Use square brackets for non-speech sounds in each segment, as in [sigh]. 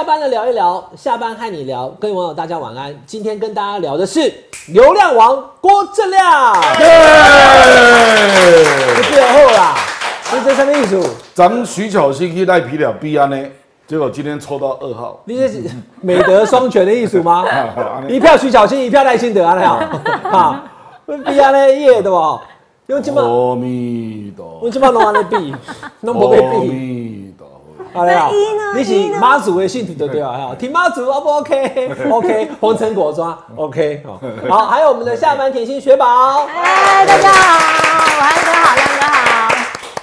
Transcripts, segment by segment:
下班了聊一聊，下班和你聊，各位网友大家晚安。今天跟大家聊的是流量王郭正亮，不最后啦，是这什么意思？咱们徐巧芯去赖皮了必安呢，结果今天抽到二号，你这是美德双全的艺术吗？[laughs] 一票徐小新，一票赖清德啊，那样 [laughs] 啊，比安呢耶对吧？因为今嘛，阿弥陀我今嘛弄安尼比，弄不被阿比。好嘞呀一呢，你是妈祖的信徒对不对啊？哈，听妈祖 O 不 OK？OK，[laughs] 红尘果庄 OK 哦。好，还有我们的下班甜心雪宝，哎，大家好，晚安哥好，亮哥好。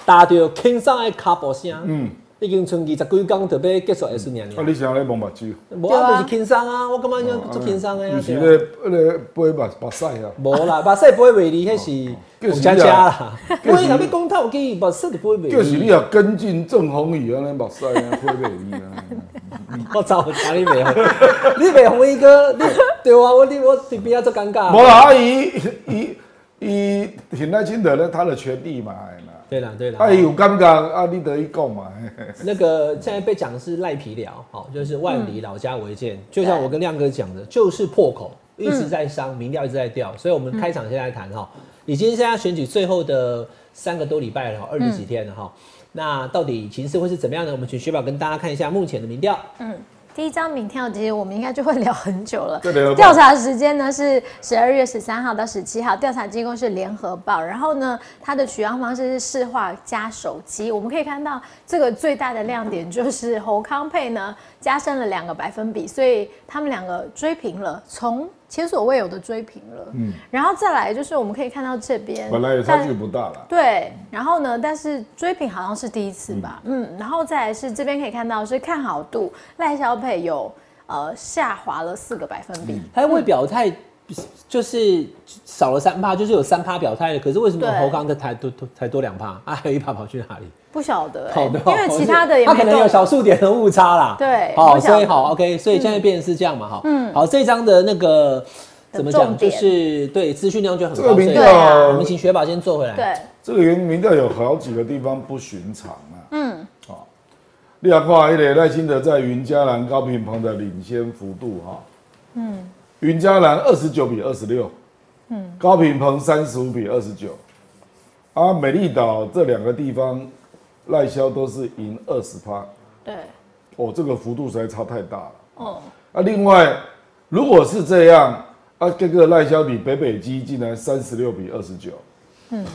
大家都有轻松的卡波声，嗯，已经剩二十几工就别结束的是年啊，年。你想咧摸目睭？无啊，就是轻松啊，我感觉应该做轻松的呀你。是咧咧背目目屎啊？无啦，目屎不会袂离，迄是就是红佳佳啦。就是我若要讲透机，目屎就不会袂就是你离。也跟进郑红宇安尼目屎啊，杯袂离啊？[laughs] 我操，哪里袂红？[laughs] 你袂红一哥，你对啊，我你我这边要做尴尬。无啦，阿姨伊伊挺赖清德咧，他的权利嘛，哎呐对啦对啦。啊，伊有感觉啊，你得一讲嘛。[laughs] 那个现在被讲的是赖皮聊，好，就是万里老家为鉴。就像我跟亮哥讲的，就是破口一直在伤，民调一直在掉，所以我们开场现在谈哈，已经现在选举最后的三个多礼拜了，二十几天了哈。那到底情势会是怎么样呢？我们请雪宝跟大家看一下目前的民调。第一张民调，其实我们应该就会聊很久了 [laughs] 调查时间呢是十二月十三号到十七号，调查机构是联合报。然后呢，它的取样方式是市话加手机。我们可以看到，这个最大的亮点就是侯康配呢加深了两个百分比，所以他们两个追平了，从前所未有的追平了。嗯，然后再来就是我们可以看到这边本来也差距不大了。对，然后呢，但是追平好像是第一次吧，嗯，然后再来是这边可以看到是看好度，赖小佩有呃下滑了四个百分比，他未表态，就是少了三趴，就是有三趴表态的，可是为什么侯康的才多多才多两趴 [laughs] 啊？还有一趴跑去哪里？不晓得、好欸，的，因为其他的也他可能有小数点的误差啦。对好，所以好 OK，所以现在变成是这样嘛，哈，嗯，好，这张的那个怎么讲，就是对资讯量就很高，这个民对啊我们请雪宝先做回来。对，这个原民调有好几个地方不寻常啊。嗯好，你要看一个赖清德在云嘉南、高平鹏的领先幅度哈。嗯，云嘉南二十九比二十六，嗯，高平澎三十五比二十九，啊，美丽岛这两个地方赖萧都是赢二十趴，对，哦，这个幅度实在差太大了。哦，啊，另外如果是这样，啊，这个赖萧比北北基竟然三十六比二十九，嗯，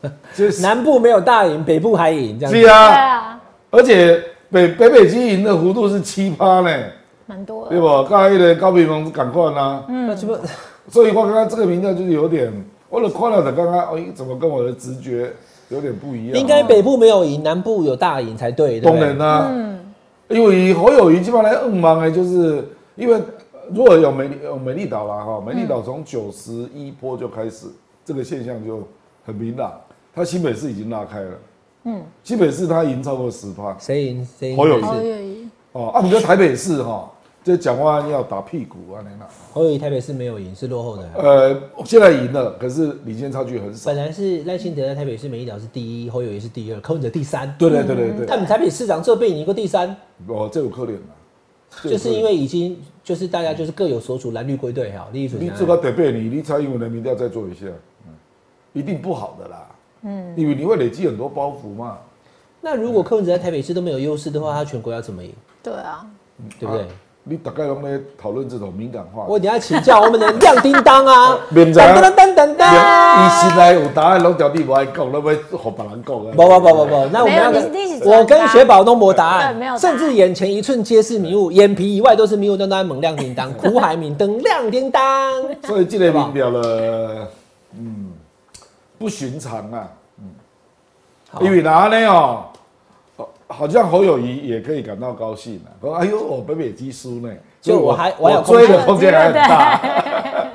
[laughs] 这是南部没有大赢，北部还赢，这样子。对是啊，啊，而且北北北基赢的幅度是七趴呢，蛮多的，对不？刚才的高平澎赶快啦，那这不 [laughs] 所以我刚刚这个评价就是有点，我的看了的刚刚，哎，怎么跟我的直觉有点不一样？应该北部没有赢，南部有大赢才对，对不对？当然？啦，因为侯友谊基本上来硬忙哎，就是因为如果有美丽有美丽岛啦哈，美丽岛从九十一波就开始，这个现象就很明朗，它新北市已经拉开了，嗯，新北市它赢超过十趴，谁赢？谁赢？侯友谊侯友宜。哦，啊，我们在台北市哈，这讲话要打屁股啊，那那，侯友宜台北市没有赢，是落后的。呃，现在赢了，可是领先差距很少本。来是赖清德在台北市美丽岛是第一，侯友宜是第二，柯文哲第三。对对对对对，他们台北市长这被赢过第三，哦，这有可怜啊，就是因为已经就是大家就是各有所属，蓝绿归队哈。你这个得被你，你蔡英文的民调再做一下，嗯，一定不好的啦，嗯，因为你会累积很多包袱嘛，那如果柯文哲在台北市都没有优势的话，他全国要怎么赢？对啊，对不对？你大概拢在讨论这种敏感话。我等一下请教我们的亮叮当啊，[laughs] 免知啊噔噔噔噔噔。伊心内有答案，拢条你不爱讲，那要和别人讲啊。不不不不不，那我们要跟我跟雪宝都没答案，对没有甚至眼前一寸皆是迷雾，眼皮以外都是迷雾，都在猛亮叮当，苦海明灯亮叮当。所以这个民调了，嗯，不寻常啊，好嗯，因为哪呢哦，哦好像侯友谊也可以感到高兴啊，说哎呦，我北北基输呢，就我还我还有追的空间空间还很大，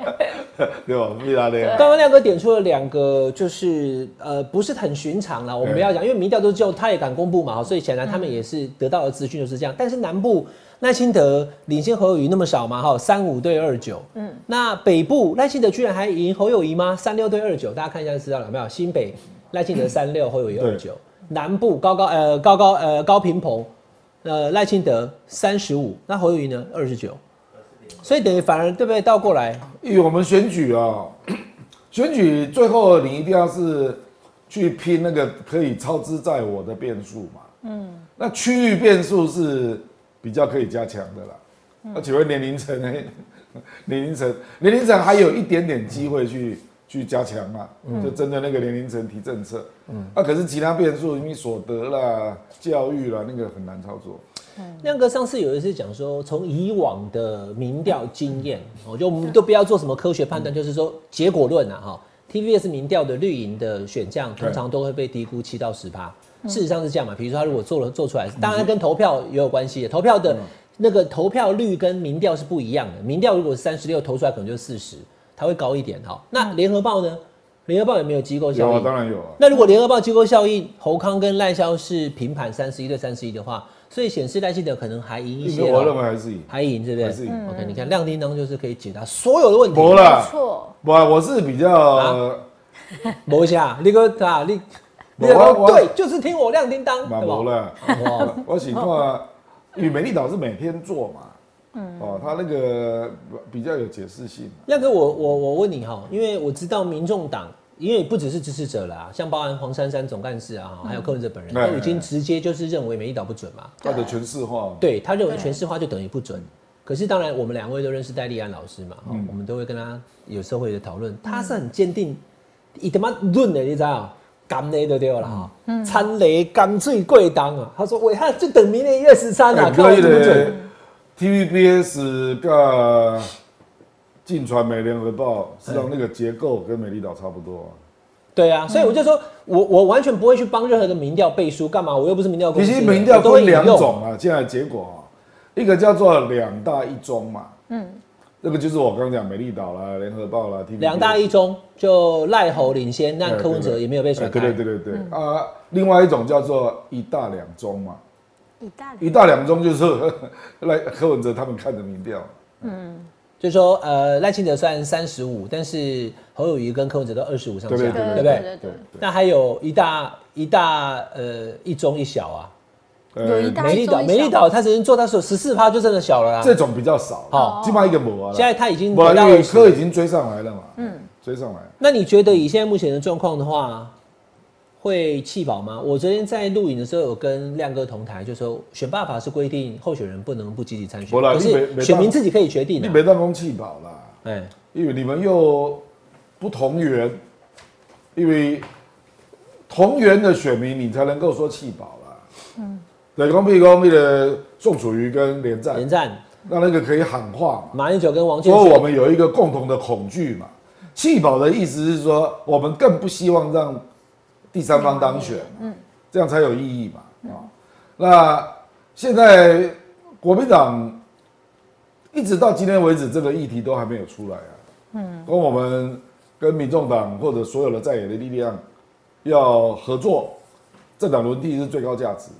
对 [laughs] 吧？为啥呢？刚刚亮哥点出了两个，就是呃不是很寻常了，我们不要讲，因为民调都只有他也敢公布嘛，所以显然他们也是得到的资讯就是这样。但是南部赖清德领先侯友谊那么少嘛，哈，三五对二九，嗯，那北部赖清德居然还赢侯友谊吗？三六对二九，大家看一下就知道了有没有？新北赖清德三六，[laughs] 侯友谊二九，南部高高呃高高呃高平鹏。呃赖清德三十五，那侯友宜呢二十九，所以等于反而对不对倒过来？因为我们选举啊，[coughs] 选举最后你一定要是去拼那个可以超支在我的变数嘛。嗯，那区域变数是比较可以加强的啦。那请问年龄层呢？[laughs] 年龄层年龄层还有一点点机会去去加强嘛？就针对那个年龄层提政策。嗯，啊可是其他变数，因为所得啦、教育啦，那个很难操作。亮哥上次有一次讲说，从以往的民调经验，哦，就我们都不要做什么科学判断，就是说结果论啊，哈，TVS 民调的绿营的选项通常都会被低估七到十趴，事实上是这样嘛？比如说他如果做了做出来，当然跟投票也有关系，投票的那个投票率跟民调是不一样的，民调如果是三十六投出来可能就四十，它会高一点哈。那联合报呢？联合报有没有机构效有啊，应？当然有啊。那如果联合报机构效应，侯康跟赖萧是平盘三十一对三十一的话，所以显示赖清德可能还赢一些我认咯，为还是赢，还赢，对不对？还是赢。OK，你看亮叮当就是可以解答所有的问题。没了错，我我是比较、啊没下，你个啊，你你对，就是听我亮叮当，嘛对吧？无啦。哇，我喜欢，因为美丽岛是每天做嘛，嗯，哦，他那个比较有解释性。亮哥，我我我问你哈，因为我知道民众党，因为不只是支持者啦，像包含黄珊珊总干事啊，还有柯文哲本人，嗯都已经直接就是认为美丽岛不准嘛。他的全市化，对他认为全市化就等于不准。可是当然，我们两位都认识戴立安老师嘛，哦我们都会跟他有时候会的讨论，他是很坚定，一他妈论的，你知道？干雷都对了哈，参雷干脆贵当啊！他说：“喂，他就等明年一月十三啊，看我准不准。TVBS 跟进传媒联合报，实际上那个结构跟美丽岛差不多啊。”对啊，所以我就说我我完全不会去帮任何的民调背书，干嘛？我又不是民调公司。其实民调分两种啊，现在结果啊，一个叫做两大一中嘛，嗯，这个就是我刚刚讲美丽岛啦、联合报啦、两大一中，就赖侯领先，但哎柯文哲也没有被甩哎开。对对对对对啊，另外一种叫做一大两中嘛，一大一大两中就是 [laughs] 赖柯文哲他们看的民调，嗯。就说呃赖清德虽然三十五，但是侯友谊跟柯文哲都二十五上下，对对对不对？对对，那还有一大一大呃一中一小啊，呃有一大美丽岛一中一小。美丽岛他只能做到是有十四趴就真的小了啦。这种比较少，好。基本上一个模啊，现在他已经不回到因为柯已20。经追上来了嘛，嗯，追上来，那你觉得以现在目前的状况的话，会弃保吗？我昨天在录影的时候有跟亮哥同台，就说选罢法是规定候选人不能不积极参选，可是选民自己可以决定的、你没当公弃保啦，哎，因为你们又不同源，因为同源的选民你才能够说弃保啦，嗯，对，公譬如讲那个宋楚瑜跟连战连，战、那那个可以喊话嘛。马英九跟王建煊，说我们有一个共同的恐惧嘛。弃保的意思是说，我们更不希望让第三方当选，嗯，这样才有意义嘛。啊、那现在国民党一直到今天为止，这个议题都还没有出来啊。嗯，跟我们跟民众党或者所有的在野的力量要合作，政党轮替是最高价值。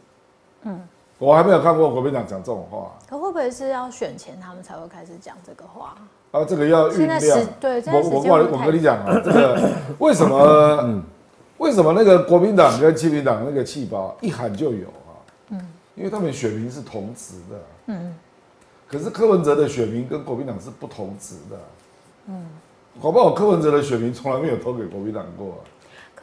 嗯，我还没有看过国民党讲这种话。可会不会是要选前他们才会开始讲这个话？啊，这个要酝酿时。对我我我我跟你讲啊，这个为什么？为什么那个国民党跟亲民党那个气包一喊就有啊？嗯，因为他们选民是同值的。嗯，可是柯文哲的选民跟国民党是不同值的。嗯，搞不好柯文哲的选民从来没有投给国民党过、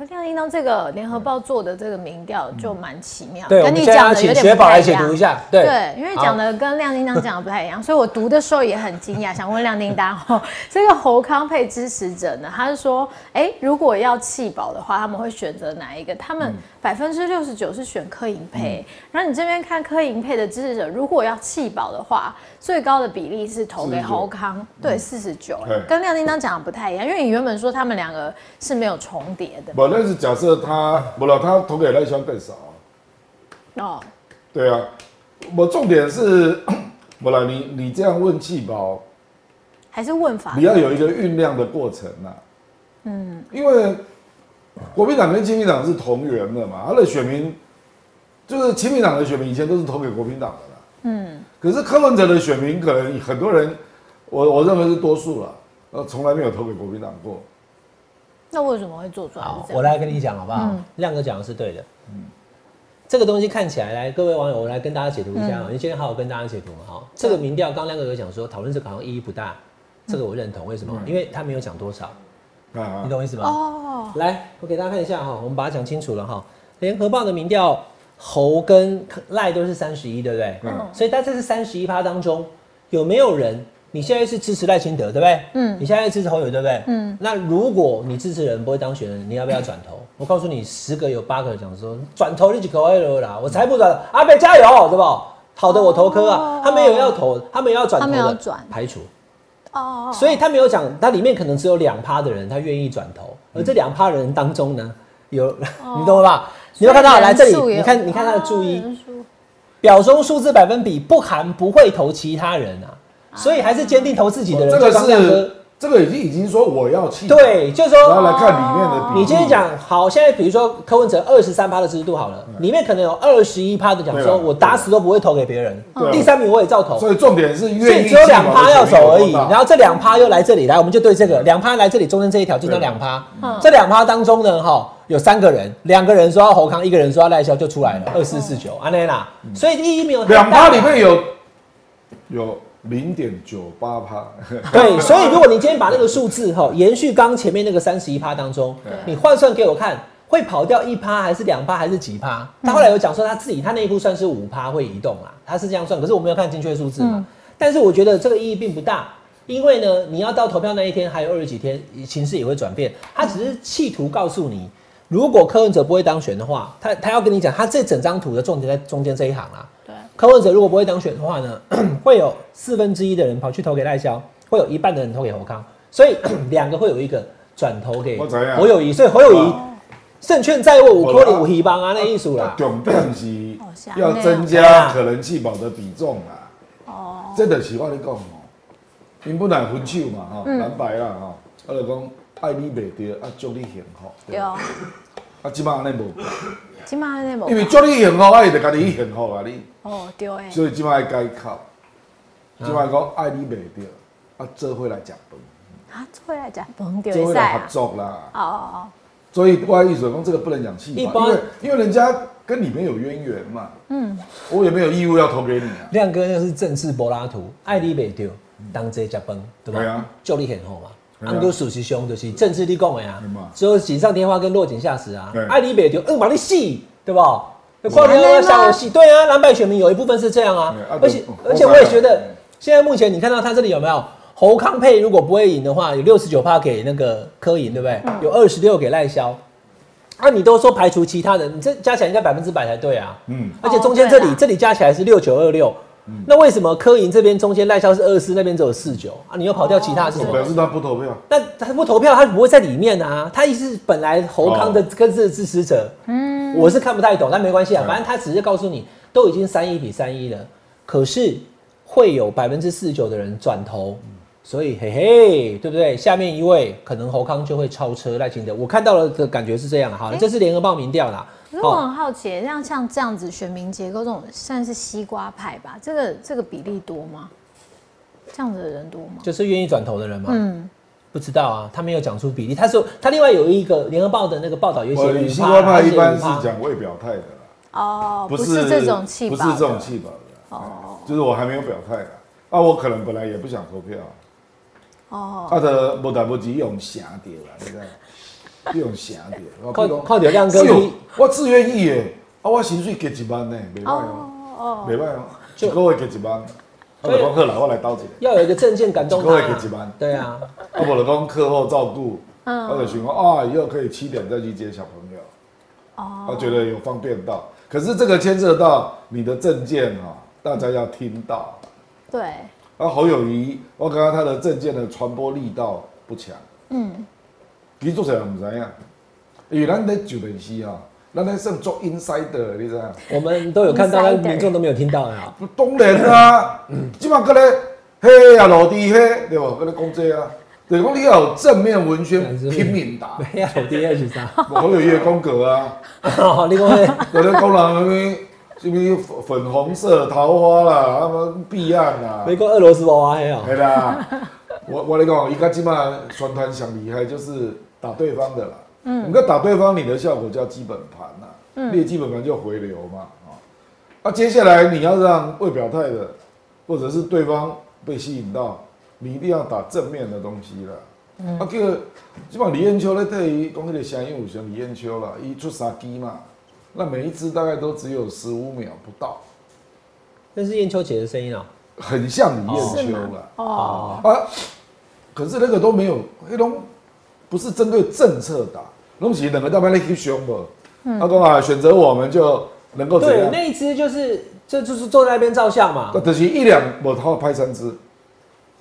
可亮叮当这个联合报做的这个民调就蛮奇妙，对，跟你讲的有点不太一样。解读一。下，对。对，因为讲的跟亮叮当讲的不太一样，所以我读的时候也很惊讶，[laughs] 想问亮叮当哦，这个侯康配支持者呢，他是说，哎，如果要弃保的话，他们会选择哪一个？他们百分之六十九是选柯银配，然后你这边看柯银配的支持者，如果要弃保的话，最高的比例是投给侯康，对，四十九，跟亮叮当讲的不太一样，因为你原本说他们两个是没有重叠的。不，但是假设他不了，他投给赖香更少啊。哦，对啊，我重点是，[clears throat] 不了，你你这样问气包，还是问法你要有一个酝酿的过程呐、嗯，因为国民党跟亲民党是同源的嘛，他的选民就是亲民党的选民以前都是投给国民党的啦。嗯，可是柯文哲的选民可能很多人，我我认为是多数了，呃，从来没有投给国民党过。那为什么会做出来好，我来跟你讲好不好？亮哥讲的是对的。这个东西看起来，来各位网友，我来跟大家解读一下啊。你今天好好跟大家解读嘛哈。这个民调，刚刚亮哥有讲说，讨论这个好像意义不大，这个我认同。为什么？因为他没有讲多少，啊你懂我意思吗？哦，来，我给大家看一下哈，我们把它讲清楚了哈。联合报的民调，侯跟赖都是三十一，对不对？嗯所以在这是三十一趴当中，有没有人你现在是支持赖清德，对不对？嗯。你现在支持侯友，对不对？嗯。那如果你支持人不会当选人，你要不要转头？我告诉你，十个有八个讲说转头你就可以了啦，我才不转，阿北加油，对不？好的，我投科啊。哦，他们有要投，他们有要转头的排除。哦，所以他没有讲，他里面可能只有两趴的人他愿意转头，而这两趴人当中呢，有 [laughs] 你懂了吧？你有看到？来这里，你看你看他的注意，表中数字百分比不含不会投其他人啊，所以还是坚定投自己的人。哦这个是这个已经已经说我要弃，，对，就是说。然后来看里面的比例。你今天讲好，现在比如说柯文哲二十三趴的支持度好了，里面可能有二十一趴的讲说我打死都不会投给别人第三名我也照投，所以重点是所愿意以只有两趴要走而已，然后后这两趴又来这里来，我们就对这个两趴来这里中间这一条就叫对两趴嗯。这两趴当中呢，哈，有三个人，两个人说要侯康，一个人说要赖萧，就出来了二四四九，安内娜。所以第一名有两趴里面有有零点九八趴，对，所以如果你今天把那个数字哈延续刚前面那个三十一趴当中，你换算给我看，会跑掉一趴还是两趴还是几趴？他后来有讲说他自己他那一步算是五趴会移动啦，他是这样算，可是我没有看精确数字嘛。嗯但是我觉得这个意义并不大，因为呢，你要到投票那一天还有二十几天，形势也会转变。他只是企图告诉你，如果柯文哲不会当选的话，他他要跟你讲，他这整张图的重点在中间这一行啦。对，柯文哲如果不会当选的话呢，[clears throat] 会有四分之一的人跑去投给赖萧，会有一半的人投给侯康，所以 [clears throat] 两个会有一个转投给侯友谊，所以侯友谊哦胜券在握，五颗零五希望啊那艺术啦。重点是要增加可能弃保的比重啦。哦，这就是我咧讲哦，因本来分手嘛吼，嗯。蓝白啦吼，我就讲爱你袂对，啊祝你幸福。对，啊即摆安尼无，起码因为祝你幸福，啊伊就家己幸福啊你，哦对诶，所以即摆改口，即摆讲爱你袂着，啊做伙来食饭，啊，会来讲崩丢做伙来合作啦。哦哦哦。所以我的意思讲，这个不能讲弃保，一般。因为因为人家跟你没有渊源嘛，嗯，我也没有义务要投给你啊。亮哥那个是正式柏拉图，爱你袂丢，当这加崩，对吧？对啊？祝你很好嘛。对啊。安哥属实凶就是政治立讲的啊。只有锦上添花跟落井下石啊。对。爱你袂丢，嗯，把你戏，对吧？有是跨天要下游戏，对啊，蓝白选民有一部分是这样啊。而且而且我也觉得现在目前你看到他这里有没有？侯康配如果不会赢的话，有六十九趴给那个柯银，对不对？有二十六给赖萧。啊，你都说排除其他人，你这加起来应该百分之百才对啊。嗯，而且中间这里、这里加起来是六九二六，那为什么柯银这边中间赖萧是二四，那边只有四九啊？你又跑掉其他是什么？表示他不投票。那他不投票，他不会在里面啊。他意思是本来侯康的哦跟这个支持者，嗯，我是看不太懂，但没关系啊，反正他只是告诉你都已经三一比三一了，可是会有百分之四十九的人转投。所以嘿嘿，对不对？下面一位可能侯康就会超车赖清德，我看到了的感觉是这样的。好，这是联合报民调啦。可是我很好奇，像像这样子选民结构这种算是西瓜派吧？这个这个比例多吗？这样子的人多吗？就是愿意转头的人吗。嗯，不知道啊，他没有讲出比例。他说他另外有一个联合报的那个报道有写西瓜派一般是他写5%讲未表态的啦，哦，不是是这种气不，是这种气保的，哦就是我还没有表态的。啊，我可能本来也不想投票，哦，啊的无代无志用写掉啦，你知道？用写掉，我靠讲靠点亮哥是哦你我自愿意诶，啊，我薪水加一万呢，袂歹哦，哦。袂歹哦，一个月加一万，我就讲好啦，我来斗一个，要有一个证件感动一个月他给几万对啊，啊，无就讲课后照顾，嗯。我就想讲啊，以后可以七点再去接小朋友，哦，我觉得有方便到。可是这个牵涉到你的证件啊，大家要听到。对，啊，侯友谊，我感觉他的证件的传播力道不强，嗯，其实做起来唔知影，因为咱咧就电视哈，咱咧算做 insider，你知影？我们都有看到但民众都没有听到啊。[laughs] 当然啊，即马搁咧嘿啊落地嘿，对无？搁咧讲这啊，就是讲你要有正面文宣拼命打，[laughs] 没有第二是啥？[laughs] 侯友谊的风格啊，好，你讲那有咧讲人什么什么粉红色桃花啦，他们彼岸啦，美国俄罗斯娃娃黑啊。系。啦，我我来讲，伊家即马宣传想厉害就是打对方的啦，嗯，你看打对方，你的效果叫基本盘呐，嗯，列基本盘就回流嘛，啊，那接下来你要让未表态的，或者是对方被吸引到，你一定要打正面的东西了。嗯，啊，这个基本上李彦秋咧对于讲迄个声音有像李彦秋啦，一出三击嘛，那每一只大概都只有十五秒不到，那是燕秋姐的声音啊，很像李燕秋了。哦啊，可是那个都没有，那种不是针对政策打，东西两个大班咧去凶不？他说啊，选择我们就能够对那一只就是这就是坐在那边照相嘛，那就是一两我他拍三只，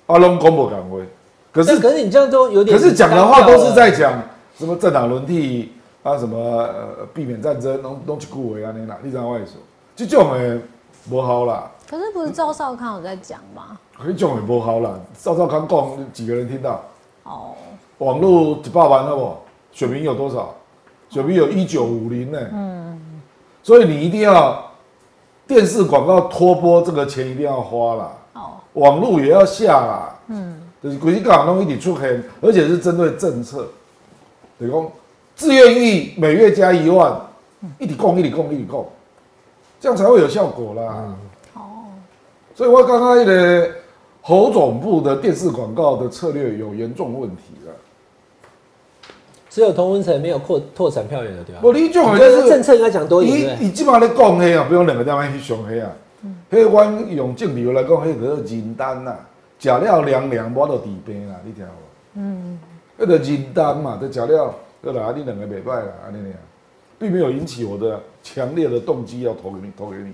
阿龙公布岗位。可是可是你这样都有点，可是讲的话都是在讲什么政党轮替啊，什么呃避免战争，拢拢去顾维啊，你哪你怎外说？这种的不好啦。可是不是赵少康有在讲吗？这种也不好啦。赵少康讲几个人听到？哦。网络一百万了不？选民有多少？选民有一九五零呢。嗯。所以你一定要电视广告拖播这个钱一定要花啦。哦。网络也要下啦。嗯。就是国际港弄一点出黑，而且是针对政策，等于讲自愿意每月加一万，一点供一点供一点供，这样才会有效果啦。哦，所以我刚刚的侯总部的电视广告的策略有严重问题了。只有同温层没有扩拓展票源的，对吧？我你这种就是政策应该讲多一点。你你基本上在讲黑啊，不用两个地方去上黑啊。黑湾用正比来讲，黑个人单呐。食了凉凉，我就治病啦，你听无？嗯，迄个人单嘛，这食了，对啦，你两个袂歹啦，安尼样，并没有引起我的强烈的动机要投给你，投给你。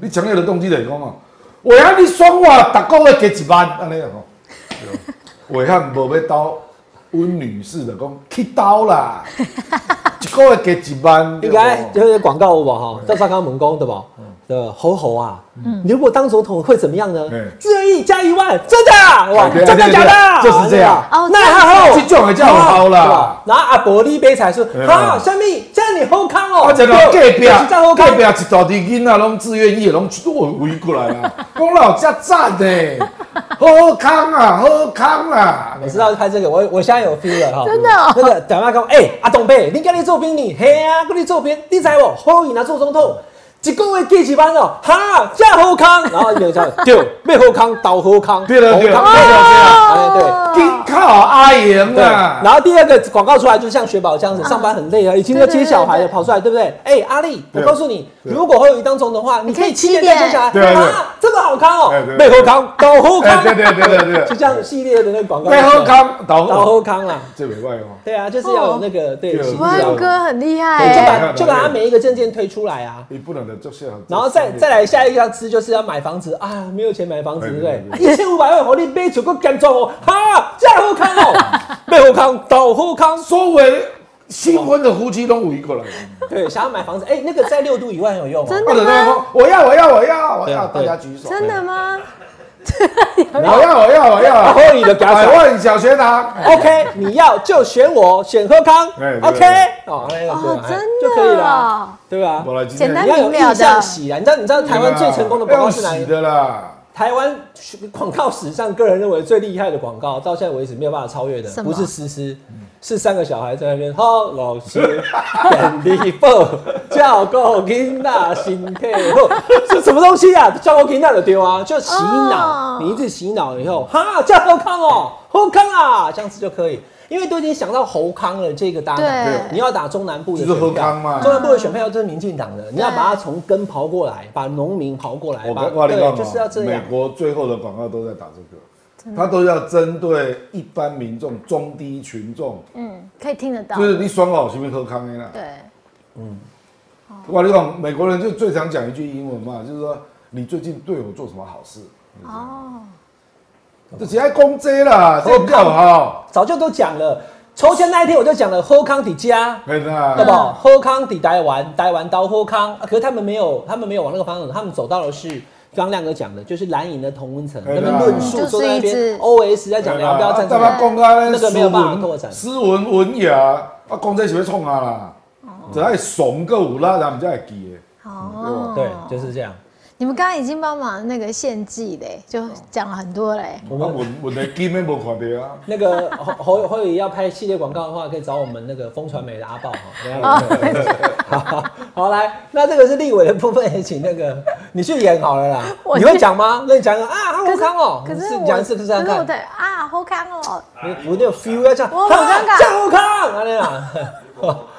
你强烈的动机就是讲哦，我要你爽我，逐个月给一万，安尼样吼。伟汉无要刀，温女士的讲去刀啦，[laughs] 一个月给一万。应该就是广告有无哈？赵少康问讲对不？的猴猴啊，你如果当总统会怎么样呢？自愿意加一万，真的哇，真的假的？就是这样。哦那还好，这种叫好啦。然后阿伯利杯才说，好，小米，这样你好康哦。我讲到隔壁，隔壁一大堆囡仔拢自愿意，拢都围过来啊。[laughs] 讲老家赞呢，好康啊，好康啊。你知道拍这个，我我现在有 feel 了哈。真的。那个打电话讲，哎，阿东贝，你跟你做兵，你嘿啊，跟你做兵，你知不？好以拿做总统。一个月几几班哦？哈，加好康，然后就叫对，咩好康，倒好康，对了对了，对了这样，哎对，金靠阿言啊。然后第二个广告出来，就像雪宝这样子，上班很累啊，已经要接小孩了，跑出来，对不对？哎，阿丽，我告诉你，如果会有一当总的话，你可以七点接小孩，啊，这么好康哦，咩好康，倒好康，对对对对对，就这样系列的那个广告，咩好康，倒倒好康啦，这没外哦。对啊，就是要有那个对，万哥很厉害，就把就把他每一个证件推出来啊，你不能的就是，然后。再再来下一个要吃就是要买房子。啊，没有钱买房子，对不对？一千五百万，我你买就个干装哦，哈，这样好看哦，[laughs] 背后康，倒后康，所谓新婚的夫妻都围过来，对，想要买房子，哎，那个在六度以外很有用，真的吗？我要，我要，我要，我要，大家举手，真的吗？我要我要我要，喝你的，百万小学堂，OK，你要就选我，选喝康，OK，哦，真的。就可以了，对吧？简单明了的，洗啊，你知道你知道台湾最成功的广告是哪里的啦？台湾广告史上，个人认为最厉害的广告，到现在为止没有办法超越的，不是思思，是三个小孩在那边。好，老师，便利报，教过囡仔心态好，[laughs] 是什么东西啊？教过囡仔就丢啊，就洗脑，你一直洗脑以后，哈，叫侯康哦，好康啊，这样子就可以。因为都已经想到侯康了这个搭档，你要打中南部的选票，中南部的选票就是民进党的，你要把它从根刨过来，把农民刨过来。我对，就是要这样。美国最后的广告都在打这个，他都要针对一般民众、中低群众。嗯，可以听得到。就是你双哦，是不是喝康的啦？对，嗯。哇，你讲美国人就最常讲一句英文嘛，就是说你最近对我做什么好事？哦。就只爱攻击啦，这比较好。早就都讲了，抽签那一天我就讲了，喝康底家，对不？喝康底待完，待完刀喝康。可是他们没有，他们没有往那个方向，他们走到的是刚亮哥讲的，就是蓝营的同温层那边论述，说那边 O S 在讲两标战争，那个没有办法拓展，斯文文雅，啊，公鸡是会冲啊啦，只爱怂个五啦，他们才会记的。哦，对，就是这样。你们刚刚已经帮忙那个献祭嘞，就讲了很多嘞。我们我我的基本没看到啊。那个 [laughs] 侯侯侯宇要拍系列广告的话，可以找我们那个风传媒的阿豹哈。[laughs] [laughs] 好，好来，那这个是立委的部分，也请那个你去演好了啦。你会讲吗？那你讲啊，侯康哦。可是讲是不是？可是我的啊，侯康哦。我我那个 feel 要讲，我好尴尬，叫侯康，阿丽啊。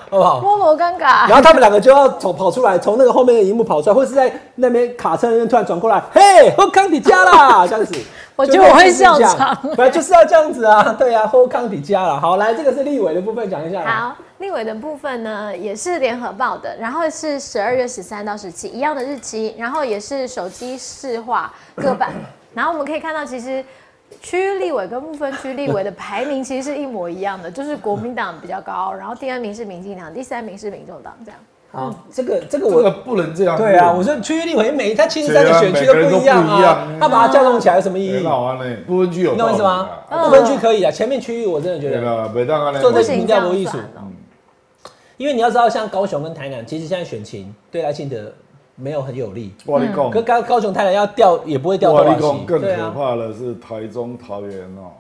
好不好？我好尴尬。然后他们两个就要从跑出来，从那个后面的荧幕跑出来，或是在那边卡车那边突然转过来，嘿，喝康迪加啦，[laughs] 这样子。我觉得我会笑场。本来就是要这样子啊，对啊，喝康迪加了。好，来，这个是立委的部分讲一下。好，立委的部分呢，也是联合报的，然后是十二月十三到十七一样的日期，然后也是手机市化各版。[laughs] 然后我们可以看到，其实。区域立委跟不分区立委的排名其实是一模一样的，[laughs] 就是国民党比较高，然后第二名是民进党，第三名是民众党这样。啊，这个这个我不能这样。对啊，我说区域立委每他七十三个选区都不一样啊，他把它架动起来有什么意义？很好啊，不分区有，你懂意思吗？不分区可以啊，前面区域我真的觉得做这民调不艺术。因为你要知道，像高雄跟台南，其实现在选情对赖清德。没有很有利，我跟你讲，可高高雄、台南要掉也不会掉多少钱。更可怕的是台中、桃园哦。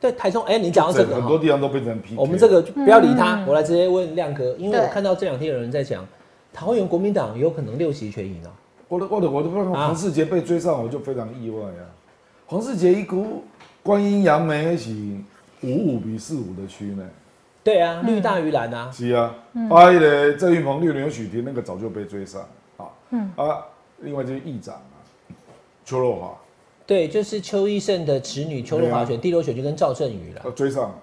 对，台中，哎，你讲到这个，很多地方都变成 P。我们这个不要理他，我来直接问亮哥，因为我看到这两天有人在讲，桃园国民党有可能六席全赢啊。我的我的我的看黄世杰被追上，我就非常意外啊。黄世杰一股观音杨梅是五五比四五的区呢。对啊，绿大于蓝啊。是啊，啊，那个郑云鹏、六年许婷那个早就被追上。嗯。啊，另外就是议长啊，邱若华，对，就是邱医胜的侄女邱若华选第六选区跟赵振宇了，追上，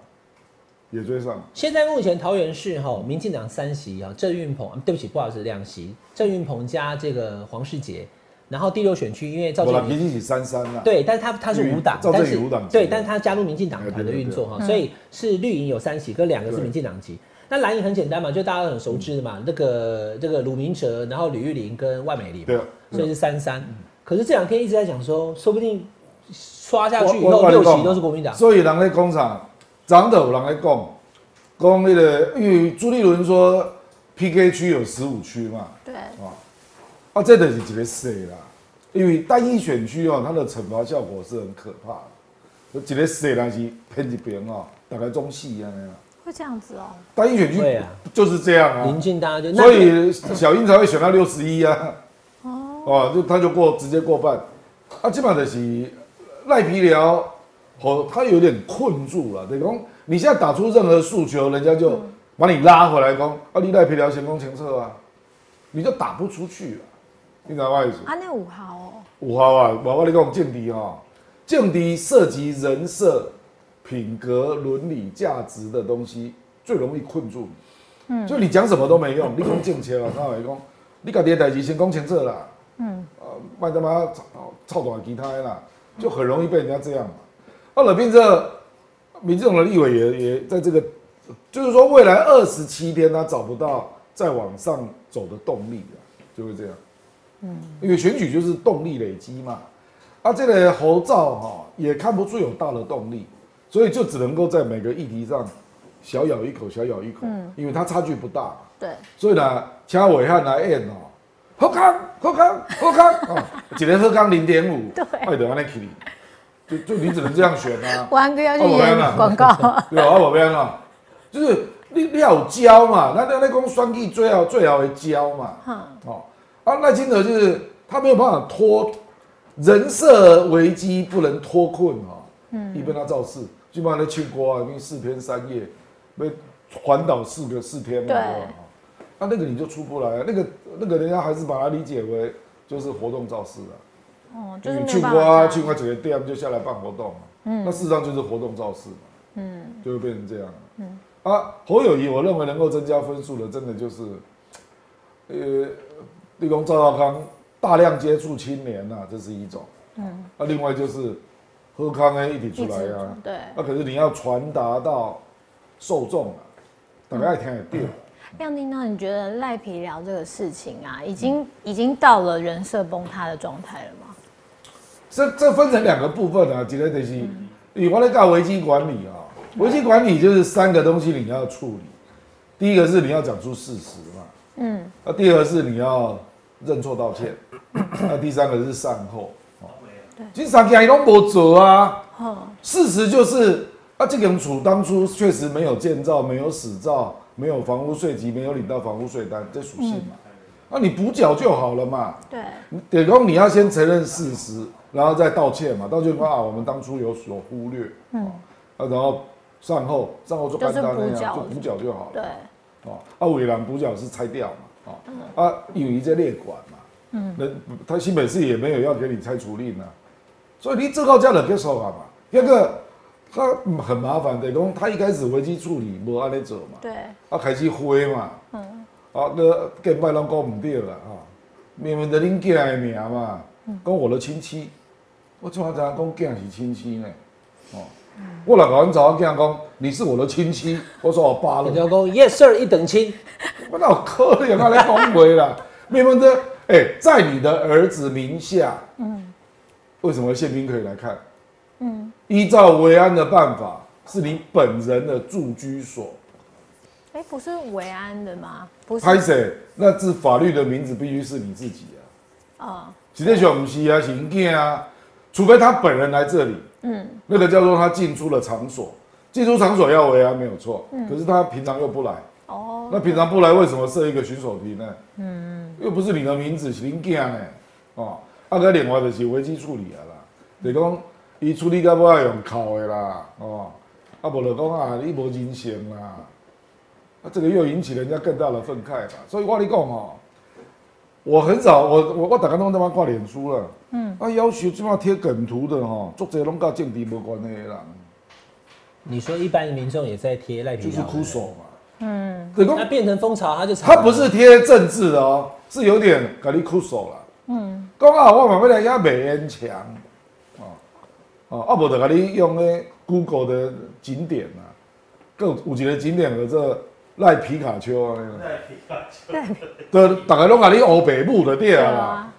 也追上。现在目前桃园市哈，民进党三席啊，郑运鹏，对不起，不好意思，两席，郑运鹏加这个黄世杰，然后第六选区因为赵振宇，民进起三三了，对，但是他他是无党，赵振宇无党，对，但是他加入民进党团的运作哈，所以是绿营有三席，跟两个是民进党籍。那蓝营很简单嘛，就大家都很熟知的嘛，那个这个鲁明哲，然后吕玉玲跟万美玲，对，所以是三三。可是这两天一直在讲说，说不定刷下去以后六席都是国民党。所以人在工厂，长的有人在讲，讲那个，因为朱立伦说 PK 区有十五区嘛，对，啊，啊，这等是几个谁啦？因为单一选区哦，它的惩罚效果是很可怕的，一个谁人是偏一边哦，大概中戏一样的。这样子哦，单一选区就是这样啊，临近大家就所以小英才会选到六十一啊，哦，哦，就他就过直接过半，啊，基本上就是赖皮聊，哦，他有点困住了，等于你现在打出任何诉求，人家就把你拉回来，讲啊，你赖皮聊前攻前策啊，你就打不出去了，你知道吗意思？啊，那五号哦，五号啊，我我你讲劲敌啊，劲敌涉及人设。品格、伦理、价值的东西最容易困住你。嗯，就你讲什么都没用，你讲正确了，他会讲你家己的代志先讲清楚啦。嗯，呃，卖他妈操操短其他啦，就很容易被人家这样嘛。二了，变这民进党的立委也也在这个，就是说未来二十七天他找不到再往上走的动力了，就会这样。嗯，因为选举就是动力累积嘛。啊，这个侯兆哈也看不出有大的动力。所以就只能够在每个议题上小咬一口，小咬一口，嗯，因为它差距不大，对，所以呢，掐尾汉来演哦，喝康，喝康，喝康，[laughs] 哦，只能喝康零点五，对，快点往那去，就就你只能这样选啊，[laughs] 完哥要去演广告，[laughs] 对啊，我边啊，就是你你要胶嘛，那那那公双气最好最好的胶嘛，哈，哦，啊，赖清德就是他没有办法脱人设危机，不能脱困啊，嗯，一边他造势。基本上在庆国啊，因为四天三夜，被环岛四个四天嘛？那那个你就出不来，那个那个人家还是把它理解为就是活动造势啊。哦，就是庆国啊，庆国几个店就下来办活动嗯，那事实上就是活动造势嘛。嗯，就会变成这样。嗯，啊，侯友谊，我认为能够增加分数的，真的就是，呃，立功赵少康大量接触青年呐，这是一种。嗯，那另外就是。喝康 A 一起出来呀，对，那可是你要传达到受众啊，大家听也对。亮丁呢？你觉得赖皮聊这个事情啊，已经已经到了人设崩塌的状态了吗？这这分成两个部分啊，几个东西。你我来搞危机管理啊，危机管理就是三个东西你要处理。第一个是你要讲出事实嘛，嗯，那第二个是你要认错道歉。那第三个是善后。其实三件都没做啊。事实就是啊，这个处当初确实没有建造，没有死造，没有房屋税及没有领到房屋税单，这属性嘛。那你补缴就好了嘛。对。等于你要先承认事实，然后再道歉嘛。道歉说啊，我们当初有所忽略。嗯。啊，然后善后，善后就干单那样，就补缴就好了。对。哦，啊，伟兰补缴是拆掉嘛。哦。啊，有一些列管嘛。嗯。那他新北市也没有要给你拆除令啊。所以你这个叫了结束啊嘛。那个他很麻烦的，讲他一开始危机处理无安尼做嘛。对。啊，开始灰嘛。嗯。啊，那更拜拢讲唔对了啊！明明的恁囝的名嘛，讲我的亲戚，我怎么知讲囝是亲戚呢？哦，我来搞阮查某囝讲你是我的亲戚，我说我爸了。人家讲 Yes sir 一等亲，[laughs] 我哪有可能啊？来讲话啦，明明的哎，在你的儿子名下，嗯，为什么宪兵可以来看？嗯，依照维安的办法，是你本人的住居所。哎，不是维安的吗？不是。拍谁？那字法律的名字必须是你自己啊。啊。实际上不是啊，是囝啊。除非他本人来这里。嗯。那个叫做他进出了场所，进出场所要维安没有错。嗯。可是他平常又不来。哦。那平常不来，为什么设一个巡守亭呢？嗯。又不是你的名字，是恁囝呢。哦。啊，个另外就是危机处理啊啦。就讲，伊处理到不要用靠的啦。哦。啊，无就讲啊，你无人性啦。啊这个又引起人家更大的愤慨啦？所以我跟你讲哦，我很少，我我我大概拢他妈挂脸书了。嗯，啊，要求起码贴梗图的吼，作者拢甲政治无关的人。你说一般的民众也在贴赖皮，就是哭手嘛。嗯，那变成风潮，他就他不是贴政治的哦，是有点搞你哭手了。嗯，刚好我嘛要来压美恩墙，哦。哦，啊不得甲你用那 Google 的景点啊，各五级的景点和这。赖皮卡丘啊，赖皮卡丘，对，大概拢甲你欧北部的店啊，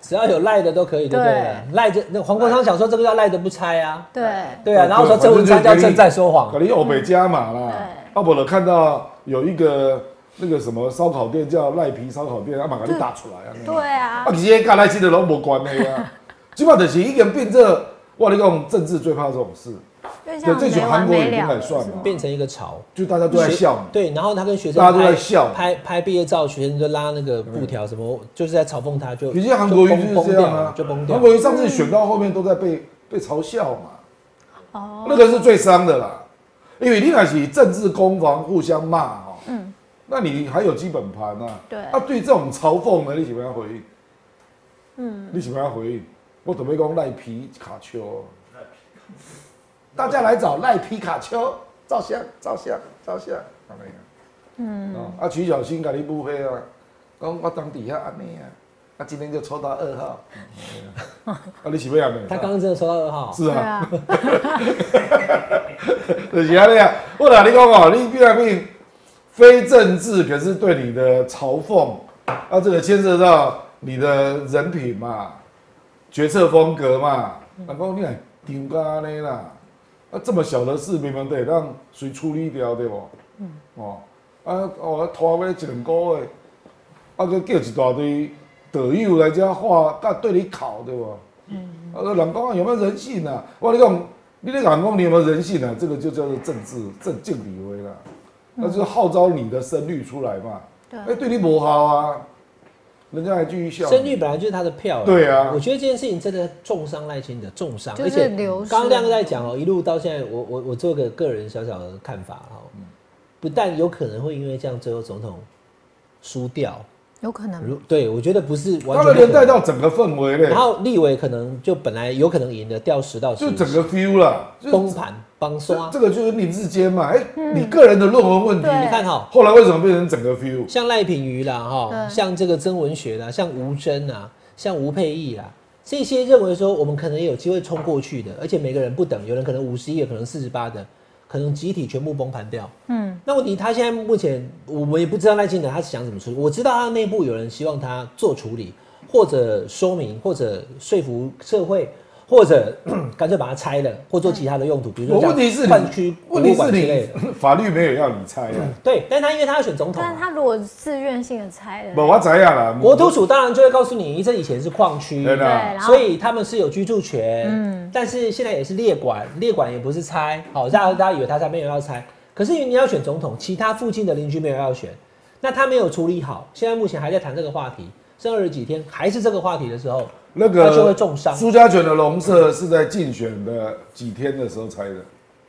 只要有赖的都可以，对不对？赖着那黄国昌想说这个叫赖的不拆啊，对，对啊，然后说郑文灿叫正在说谎，可能欧北加码啦。阿伯了看到有一个那个什么烧烤店叫赖皮烧烤店，阿马给你打出来啊，对啊，啊，其实跟赖皮的拢无关系啊，[laughs] 基本就是一个变这，我你讲政治最怕这种事。对，这群韩国已经很算嘛，变成一个潮，就大家都在笑。对，然后他跟学生大家都在笑，拍拍毕业照，学生就拉那个布条，什么就是在嘲讽他，就。其实韩国瑜就是这样啊，就崩掉。韩国瑜上次选到后面都在被被嘲笑嘛，哦，那个是最伤的啦，因为你那是政治攻防互相骂哦，嗯，那你还有基本盘啊，对，那对这种嘲讽呢，你怎么样回应？嗯，你怎么样回应？我准备讲赖皮卡丘。大家来找赖皮卡丘。照相，照相，照相？嗯，啊，曲小新给你不黑啊，讲我当底下安尼啊，啊，今天就抽到二号，[laughs] 啊，你是不要没？他刚刚真的抽到二号，是啊，[laughs] 就是安尼啊，我哪你讲哦，你毕竟非政治，可是对你的嘲讽，啊，这个牵涉到你的人品嘛，决策风格嘛，那讲你来丢个安尼啦。啊，这么小的事，明明得让谁处理掉，对不？嗯。哦，啊，哦，拖尾一两个月，啊，佮叫一大堆队友来遮画，甲对你考，对不？嗯。啊，人讲有没有人性啊？我你讲，你咧讲讲你有没有人性啊？这个就叫做政治政政理威啦，那就是号召你的声率出来嘛。对。哎，对你不好啊。人家还继续笑，声率本来就是他的票。对啊，我觉得这件事情真的重伤赖清德，重伤。而且刚刚亮哥在讲哦，一路到现在，我我我做个个人小小的看法哈，不但有可能会因为这样最后总统输掉。有可能，对我觉得不是完全连带到整个氛围嘞。然后立委可能就本来有可能赢的掉十到十，就整个 feel 了，崩盘这个就是你日间嘛，哎，你个人的论文问题，你看哈，后来为什么变成整个 view？像赖品瑜啦，哈，像这个曾文学啦，像吴峥啊，像吴佩义啦，这些认为说我们可能也有机会冲过去的，而且每个人不等，有人可能五十一，有可能四十八的。可能集体全部崩盘掉。嗯，那问题他现在目前我们也不知道赖清德他是想怎么处理。我知道他内部有人希望他做处理，或者说明，或者说服社会，或者 [clears throat] 干脆把它拆了，或做其他的用途，比如说我问题是你换区博物问题是馆之类的。法律没有要你拆啊。对，但是他因为他要选总统啊，但是他如果自愿性的拆不，了，我怎样了。国土署当然就会告诉你，这以前是矿区，对，的所以他们是有居住权，嗯，但是现在也是列管，列管也不是拆，好，大家大家以为他才没有要拆，可是因为你要选总统，其他附近的邻居没有要选，那他没有处理好，现在目前还在谈这个话题，剩二十几天还是这个话题的时候，那他就会个重伤。苏家权的龙舍是在竞选的几天的时候拆的，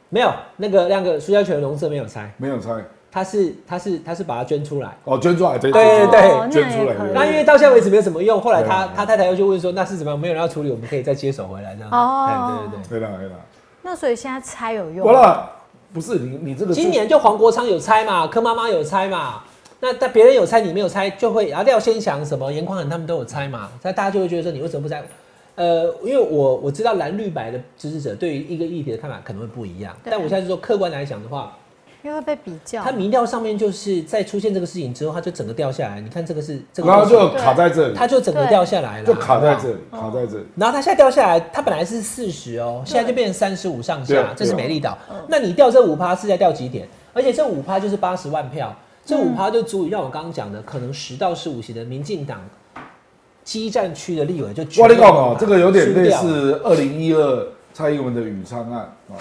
没有那个那个苏家泉农舍没有拆，没有拆。他是他是他是把它捐出来。哦，捐出来，对对捐出来那因为到现在为止没有什么用，后来他他太太又去问说那是怎么样，没有人要处理，我们可以再接手回来这样。哦哎对对对。对啦对啦。那所以现在拆有用吗？完了，不是你你这个今年就黄国昌有拆嘛，柯妈妈有拆嘛，那但别人有猜你没有猜，就会然后廖先祥什么严宽恒他们都有猜嘛，那大家就会觉得说你为什么不猜？呃，因为我我知道蓝绿白的支持者对于一个议题的看法可能会不一样，但我现在就说客观来讲的话，因为会被比较他。民调上面就是在出现这个事情之后，他就整个掉下来。你看这个是这个，然后就卡在这里，它就整个掉下来了，就卡在这里。卡在这里。然后他现在掉下来，它本来是四十哦，现在就变成三十五上下，这是美丽岛。那你掉这五趴是在掉几点？而且这五趴就是八十万票，这五趴就足以让我刚刚讲的可能十到十五席的民进党基站区的立委就我跟你这个有点类似二零一二蔡英文的宇昌案啊。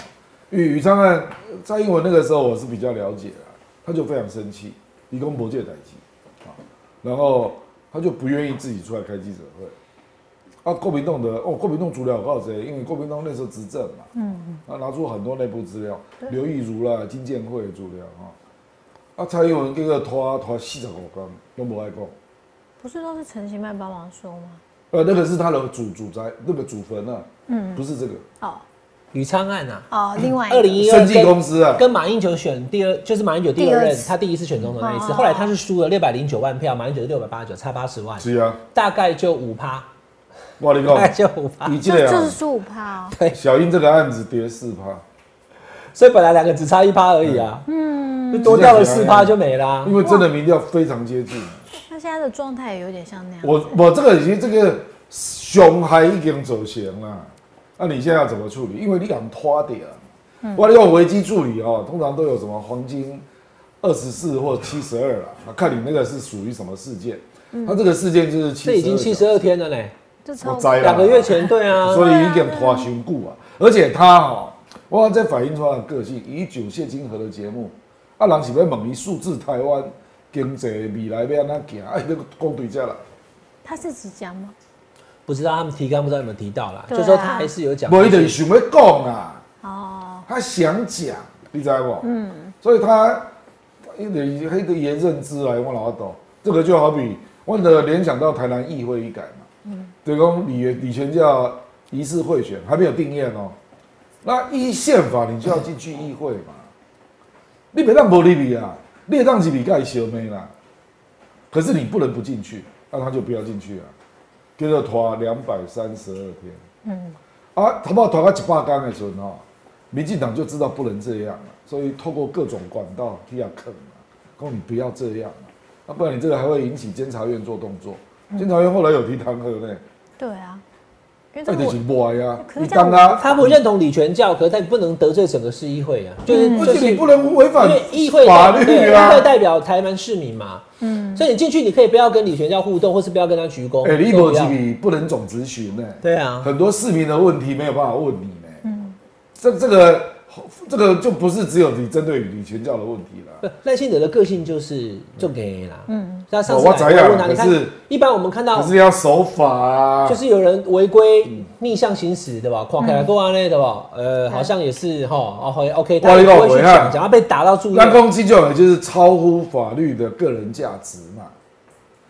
宇宇昌案，蔡英文那个时候我是比较了解啊，他就非常生气，离公博界逮鸡啊，然后他就不愿意自己出来开记者会。啊，国民党的哦，国民党资料告谁？因为国民党那时候执政嘛，嗯嗯，啊拿出很多内部资料，刘义儒啦、金建会的资料哈。啊，蔡英文这个拖拖四十五天都无爱讲。不是都是陈其迈帮忙说吗？呃，那个是他的祖祖宅，那个祖坟啊，嗯，不是这个。哦。宇昌案啊，哦，另外二零一二生技公司啊，跟马英九选第二，就是马英九第二任，第二他第一次选总统那一次，哦。后来他是输了六百零九万票，马英九是六百八十九，差八十万，是啊，大概就五趴，我跟你大概，就五趴。你记得啊，就就是输五趴哦。小英这个案子跌四趴，所以本来两个只差一趴而已啊，嗯，就多掉了四趴就没啦、因为真的民调非常接近。那现在的状态也有点像那样。我我这个已经这个熊还已经走形了，那你现在要怎么处理？因为你敢拖掉，我用危机处理哦，通常都有什么黄金二十四或七十二啦，看你那个是属于什么事件。它这个事件就是七，这已经七十二天了呢，就超我栽了两个月前对啊，所以已经拖熊固啊，而且他哦，我这反映出他的个性，以九谢金河的节目，啊，人是要问伊数字台湾经济未来要安怎行，[laughs] 哎，那个讲对这了，他是只讲吗？不知道他们提纲不知道有没有提到啦，对啊。就说他还是有讲，我一定想要讲啊，哦，他想讲，你知不？嗯，所以他一个黑的言认知来，我老懂，这个就好比我的联想到台南议会一改嘛，嗯，对讲李李全教疑似贿选还没有定验哦，那依宪法你就要进去议会嘛，你别让无利比啊，列当几比盖小妹啦，可是你不能不进去，那他就不要进去啊，叫做拖两百三十二天，嗯，啊，他把拖到一百天的时候哦，民进党就知道不能这样了，所以透过各种管道替他坑啊，说你不要这样啊，那不然你这个还会引起监察院做动作，监察院后来有提弹劾呢，对啊，因为这个那就是歪呀，你可是这样当他。他不认同李全教，可是他不能得罪整个市议会啊，就是嗯就是你不能违反议会法律啊议会！代表台湾市民嘛，嗯，所以你进去你可以不要跟李全教互动，或是不要跟他鞠躬，哎，你都不要无几笔不能总咨询呢？对啊，很多市民的问题没有办法问你呢。嗯，这这个这个就不是只有你针对李全教的问题了。不赖清德的个性就是就给啦，嗯，他上次我问他，你看是一般我们看到可是要守法啊。就是有人违规逆向行驶，对吧？跨开来过安内，对吧？呃，好像也是哈，哦，OK OK，他不会去讲讲，讲他被打到住那院，攻击就有就是超乎法律的个人价值嘛。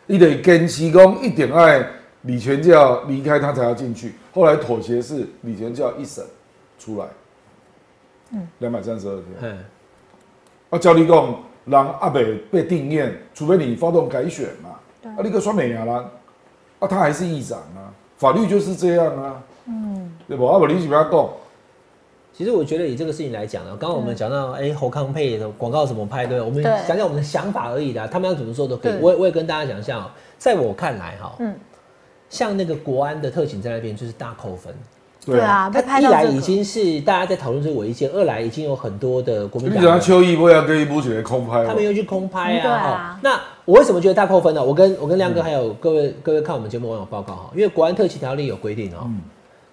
你得跟其公一点爱李全教离开他才要进去，后来妥协是李全教一审出来，嗯，两百三十二天。嗯，啊，照你讲，人阿北被定验，除非你发动改选嘛。啊，你个选美亚啦，啊，他还是议长啊，法律就是这样啊。嗯，对不？阿北，你是不要讲，其实我觉得以这个事情来讲呢，刚刚我们讲到，哎，侯康配的广告怎么拍，对？我们讲讲我们的想法而已的，他们要怎么做都可以。我也我也跟大家讲一下哦，在我看来哈，嗯像那个国安的特警在那边就是大扣分，对啊，被他一来已。经是大家在讨论这个违建，二来已经有很多的国民党你讲邱毅不要跟一部起来空拍哦，他们又去空拍嗯对啊。那我为什么觉得大扣分呢？我跟我跟亮哥还有各位各位看我们节目网友报告哈，因为国安特区条例有规定哦，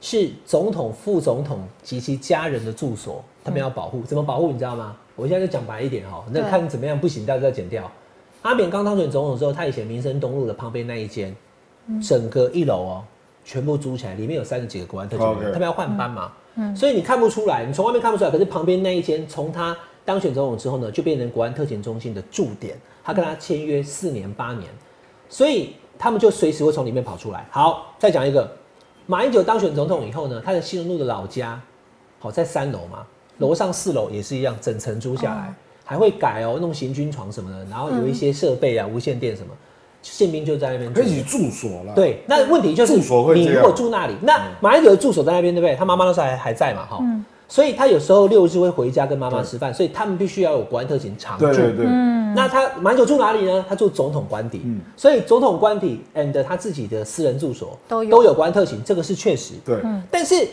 是总统、副总统及其家人的住所，他们要保护。怎么保护你知道吗？我现在就讲白一点哈，那看怎么样不行，大家再剪掉。阿扁刚当选总统之后，他以前民生东路的旁边那一间，整个一楼哦，全部租起来，里面有三十几个国安特勤人 OK 他们要换班嘛，所以你看不出来，你从外面看不出来，可是旁边那一间，从他当选总统之后呢，就变成国安特勤中心的驻点，他跟他签约四年八年，所以他们就随时会从里面跑出来。好，再讲一个，马英九当选总统以后呢，他的西隆路的老家，好在三楼嘛，楼上四楼也是一样，整层租下来，还会改哦，弄行军床什么的，然后有一些设备啊，无线电什么，宪兵就在那边住可。以住所了。，对，那问题就是住所会你如果住那里，那马英九的住所在那边，对不对？他妈妈那时候还还在嘛，哈、所以他有时候六日会回家跟妈妈吃饭，所以他们必须要有国安特勤常住。对对对，那他马英九住哪里呢？他住总统官邸，所以总统官邸 and 他自己的私人住所都有都有国安特勤，这个是确实。对，但是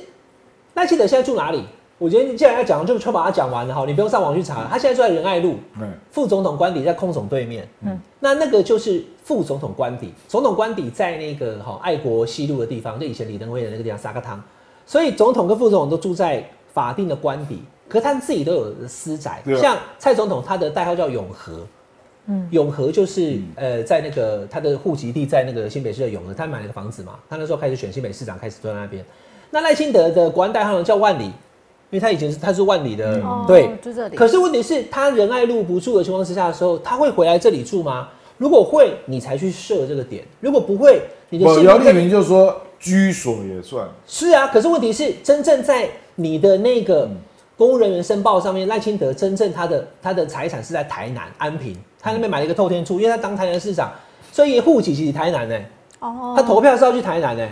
赖清德现在住哪里？我觉得既然要讲，就就把它讲完了哈，你不用上网去查。他现在住在仁爱路，嗯，副总统官邸在空总对面，嗯，那那个就是副总统官邸，总统官邸在那个哈、爱国西路的地方，就以前李登辉的那个地方沙个汤，所以总统跟副总统都住在法定的官邸，可他们自己都有私宅。像蔡总统他的代号叫永和。嗯，永和就是、呃，在那个他的户籍地在那个新北市的永和，他买了个房子嘛，他那时候开始选新北市长，开始住在那边。那赖清德的国安代号呢叫万里，因为他以前是他是万里的，哦对，就这里。可是问题是，他仁爱路不住的情况之下的时候，他会回来这里住吗？如果会，你才去设这个点；如果不会，你的不，姚立宪兵跟明就说居所也算，是啊。可是问题是，真正在你的那个嗯。公务人员申报上面，赖清德真正他的他的财产是在台南安平，他那边买了一个透天处，因为他当台南市长，所以户籍其实台南呢、哦。他投票是要去台南呢、啊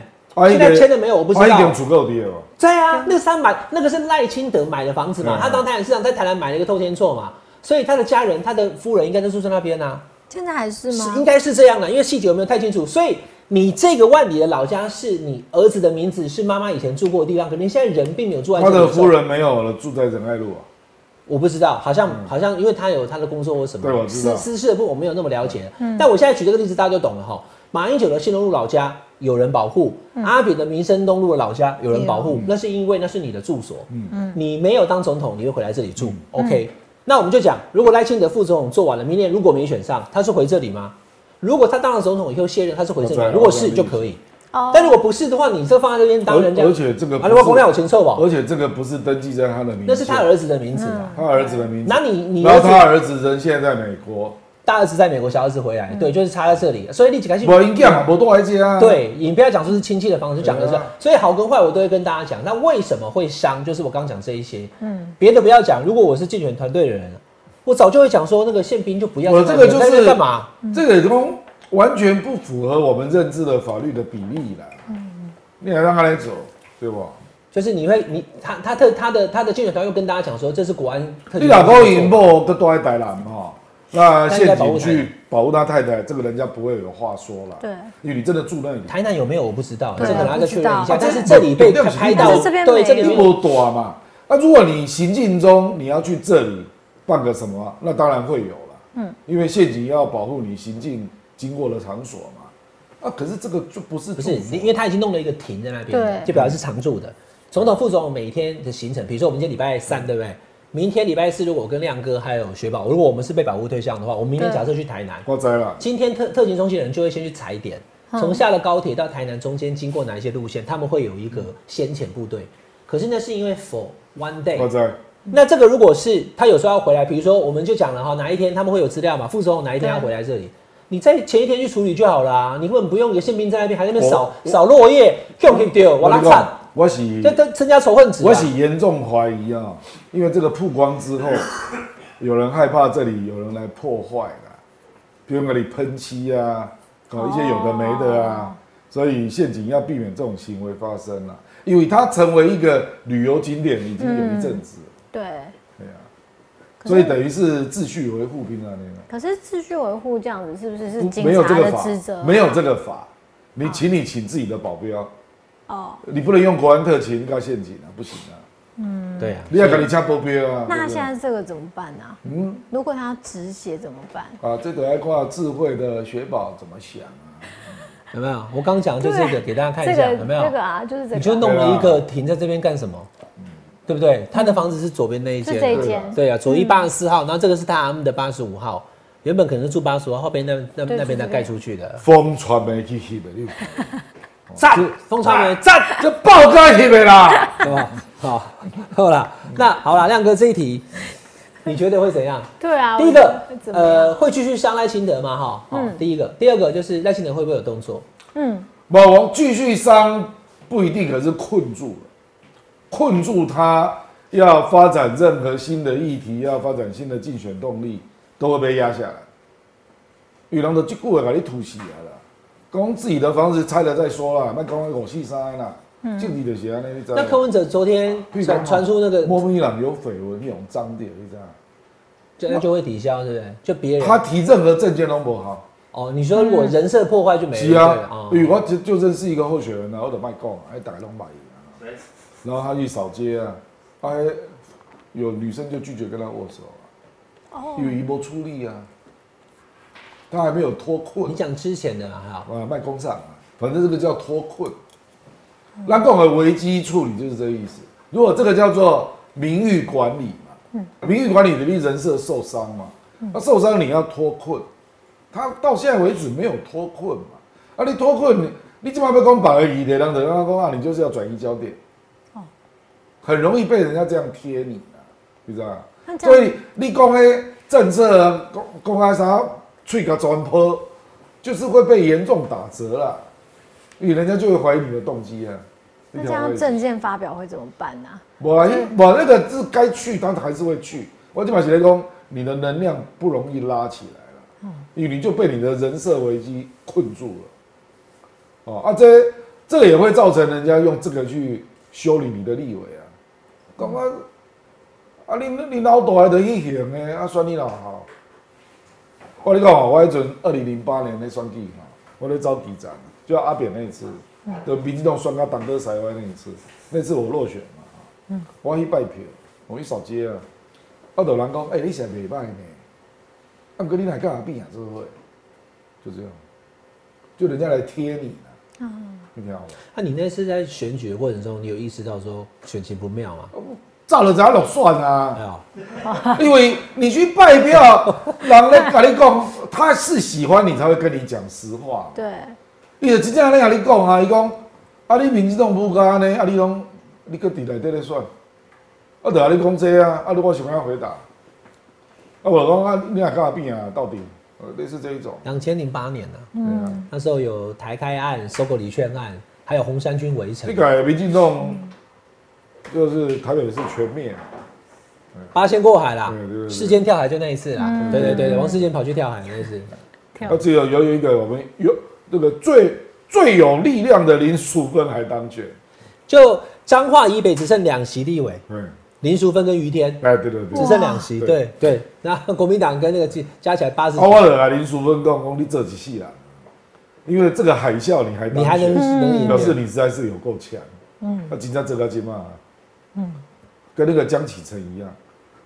现在签的没有？我不知道啊一点。足够低了。对啊，那是他买，那个是赖清德买的房子嘛，嗯他当台南市长在台南买了一个透天厝嘛，所以他的家人、他的夫人应该都住在那边啊。现在还是吗？是应该是这样的，因为细节我没有太清楚，所以你这个万里的老家是你儿子的名字，是妈妈以前住过的地方，可能现在人并没有住在这里。他的夫，人没有了，住在仁爱路啊。我不知道，好像、好像因为他有他的工作或什么，对我知道私私事的部分我没有那么了解。嗯但我现在举这个例子，大家就懂了哈。马英九的新东路老家有人保护，阿扁的民生东路的老家有人保护，那是因为那是你的住所，嗯。你没有当总统，你会回来这里住。OK，那我们就讲，如果赖清德副总统做完了，明年如果没选上，他是回这里吗？如果他当了总统以后卸任，他是回这里如果是就可以，哦。但如果不是的话，你这放在这边当人家，而而且这个不啊，如果是公料有钱受保，而且这个不是登记在他的名字，那是他儿子的名字啊。他儿子的名字。那你你然后他儿子人现在在美国，大儿子在美国，小儿子回来，对，就是差在这里。所以你几个我应该嘛，我都来家。，对，你不要讲说是亲戚的方式，讲的是所以好跟坏我都会跟大家讲。那为什么会伤？就是我刚讲这一些，嗯，别的不要讲。如果我是竞选团队的人，我早就会讲说，那个宪兵就不要我这个就是干嘛？这个东完全不符合我们认知的法律的比例啦。你还让他来走，对不？就是你会你他他特他的他的竞选团又跟大家讲说，这是国安特你老公赢不都都在台南哈，那那应该县保护台警去保护他太太，这个人家不会有话说了。对，因为你真的住那里，台南有没有我不知道，这对可能要再确认一下。但是这里被拍到但是这边，没对这里面因为我短嘛。那如果你行进中你要去这里办个什么，那当然会有了。嗯，因为陷阱要保护你行进经过的场所嘛。啊，可是这个就不是不是因为他已经弄了一个亭在那边，对就表示是常住的。总统、副总统每天的行程，比如说我们今天礼拜三，对不对？明天礼拜四，如果我跟亮哥还有雪宝，如果我们是被保护对象的话，我们明天假设去台南，我知了。今天特特勤中心的人就会先去踩点，嗯从下了高铁到台南中间经过哪一些路线，他们会有一个先遣部队。可是那是因为 for one day，我知。那这个如果是他有时候要回来，比如说我们就讲了哈，哪一天他们会有资料嘛？副总统哪一天要回来这里？你在前一天去处理就好啦，你根本不用有宪兵在那边还在那边扫我扫落叶，丢丢丢，我拉惨，我是这这增加仇恨值啊。我是严重怀疑啊，因为这个曝光之后，[laughs] 有人害怕这里有人来破坏啦，比如那里喷漆啊，搞一些有的没的啊，所以陷阱要避免这种行为发生啦。因为它成为一个旅游景点已经有一阵子了，对。对啊，所以等于是秩序维护平常那个。可是秩序维护这样子，是不是是警没有这察个法的职责？，没有这个法，你请你请自己的保镖，哦，你不能用国安特勤告陷阱啊，不行啊！嗯对啊，你要赶你加保镖啊！那现在这个怎么办呢？嗯，如果他要止血怎么办？啊，这个要挂智慧的雪宝怎么想啊？有没有？我刚讲的就这个，给大家看一这下，个有没有？这个啊，就是这个你就，弄了一个停在这边干什么？对不对？他的房子是左边那一是间，这一间，对啊，左一八十四号，然后这个是他们的八十五号，原本可能是住八十五号，后边那那那边再是这边盖出去的。风传媒去翕的，你 [laughs] 赞，风传媒赞，就爆肝翕的啦！好不好？好，好了，那好了，亮哥这一题，你觉得会怎样？对啊。第一个呃，会继续伤赖清德吗？哈，嗯，第一个，第二个就是赖清德会不会有动作？嗯，马王继续伤不一定，可是困住了，困住他要发展任何新的议题，要发展新的竞选动力，都会被压下来。有人都这句话把你吐死啊啦！讲自己的房子拆了再说啦，那讲口气塞啦，就你就是安尼，你知道吗？那柯文哲昨天传传出那个，莫名朗有绯闻，那种脏点，你知道吗？就那就会抵消，对不对？就别人。他提任何证件都不好。哦，你说如果人设破坏就没了，是啊。如果就就认识一个候选人啊，我就卖讲，还打龙买啊，然后他去扫街啊，还，有女生就拒绝跟他握手啊，哦。因为一波出力啊，他还没有脱困。你，讲之前的啦，哈，啊，卖工厂啊，反正这个叫脱困。那共和危机处理就是这个意思。如果这个叫做名誉管理嘛，名誉管理的你人设受伤嘛，那受伤你要脱困，他到现在为止没有脱困嘛，啊，你脱困你你起码要讲白而已的，让人家讲啊，你就是要转移焦点，很容易被人家这样贴你啊，你知道吗？所以你讲的政策啊，公公开啥吹个转坡，就是会被严重打折了，因为人家就会怀疑你的动机啊。那这样证件发表会怎么办呢？我我那个是该去，他还是会去。我就把写来讲，你的能量不容易拉起来了，因为你就被你的人设危机困住了。哦啊，这这个也会造成人家用这个去修理你的立委啊。刚刚，啊你你老大还得去行的，啊算你老好。我跟你讲哦，我迄阵二零零八年那选举哈，我在招议长，就阿扁那一次，就民进党选到党歌台湾那一次，那次我落选嘛，我去拜票，我去扫街啊，啊，有人讲，哎、你现在袂歹呢，啊，不过你来干嘛变啊？这个会，就这样，就人家来贴你啊，你听好吗？那你那次在选举的过程中，你有意识到说选情不妙吗？照了咱落算啊。[laughs] 因为你去拜票，[laughs] 人咧跟你讲，他是喜欢你才会跟你讲实话。对，伊就真正咧跟你讲啊，伊讲啊，你民进党不安尼，啊，你讲你搁伫内底咧算，啊，就甲你讲这啊，啊，你我想要回答，啊，我讲啊，你若干嘛变啊？到底，呃，类似这一种，两千零八年呢、对啊，那时候有台开案、收购礼券案，还有红衫军围城。你，改民进党就是台北市全灭，八仙过海啦世间跳海就那一次啦，对对对对，王世坚跑去跳海那一次，跳。啊，只有有有一个我们有这个最最有力量的林淑芬还当选，就彰化以北只剩两席立委，嗯，林淑芬跟于天。哎，对对对。只，剩两席，哇。对对，那国民党跟那个加加起来八十啊，，我就来林淑芬讲讲你这几戏啦，因为这个海啸你还你还能选能赢表示你实在是有够强。嗯，那紧张这个金嘛，嗯，跟那个江启臣一样，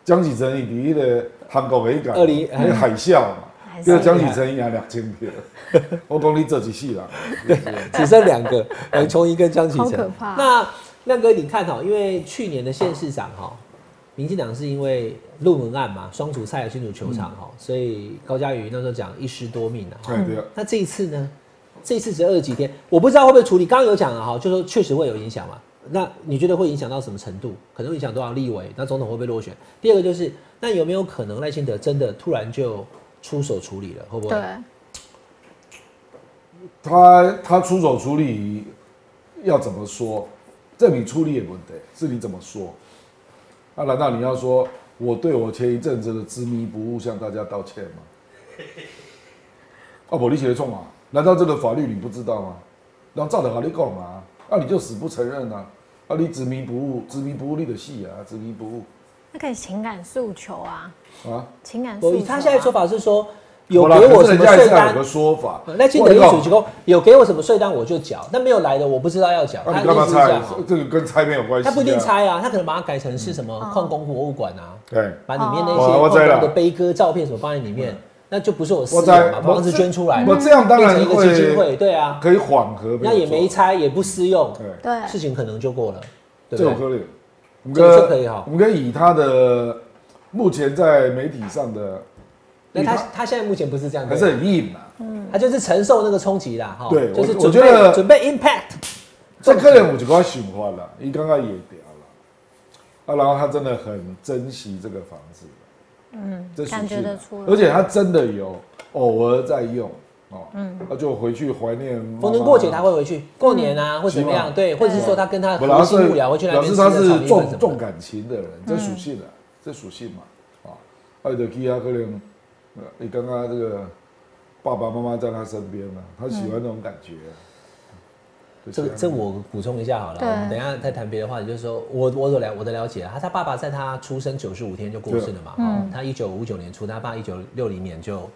江启臣你第一的韩国的一个二零那个海啸嘛，海啸跟江启臣赢两千票，[laughs] 我讲你这几戏啦，[laughs] 只剩两个，杨琼一跟江启好可臣。那亮哥，你看哈，因为去年的县市长哈，民进党是因为论文案嘛，双主赛的新竹球场哈，所以高嘉瑜那时候讲一失多命啊。对啊，那这一次呢？这一次只二十几天，我不知道会不会处理。刚刚有讲了哈，就说确实会有影响嘛。那你觉得会影响到什么程度？可能影响多少立委？那总统会不会落选？第二个就是，那有没有可能赖清德真的突然就出手处理了？会不会？对，他他出手处理要怎么说？这你处理也不对，是你怎么说？那、难道你要说我对我前一阵子的执迷不悟向大家道歉吗？[laughs] 啊，不，你写的错嘛？难道这个法律你不知道吗？让照着法律讲嘛，啊，你就死不承认啊？啊，你执迷不悟，执迷不悟你的戏啊，执迷不悟那可以情感诉求啊，啊，情感诉求、啊。我以他现在说法是说，有给我什么税单是要有个，说法。赖清德一主机构有给我什么税单我就缴，那没有来的我不知道要缴。那他你干嘛猜的意思是这样？哦？这个跟拆没有关系。他不一定。拆啊，他可能把它改成是什么矿工博物馆啊，对，把里面那哦些矿工的悲歌照片什么放在里面，那就不是我私有嘛，房子捐出来，我这样当然一个基金会会，对啊，可以缓和。那也没。拆，也不私用，对，对，事情可能就过了，对？这种可以。我们这个跟就可以哈我们可以以他的目前在媒体上的，那他他现在目前不是这样，还是很硬嘛，嗯。他就是承受那个冲击啦，哈，对就是我准备我觉得准备 impact，这客人我就跟他想法了，你刚刚也屌了，啊，然后他真的很珍惜这个房子，嗯，这属感觉性得出来。而且他真的有偶尔在用哦，嗯，他就回去怀念逢年过节他会回去，过年啊或怎么样，对，或者是说他跟他不然他是核心幕僚会去那表边吃个示他是。重重感情的人，这属性啊，这属性嘛，啊，爱德基啊，可能呃你刚刚这个爸爸妈妈在他身边嘛，他喜欢那种感觉这个这我补充一下好了，我们等一下再谈别的话题。就是说我我所了我的了解啊，他他爸爸在他出生九十五天就过世了嘛，哦，他一九五九年出，他爸一九六零年就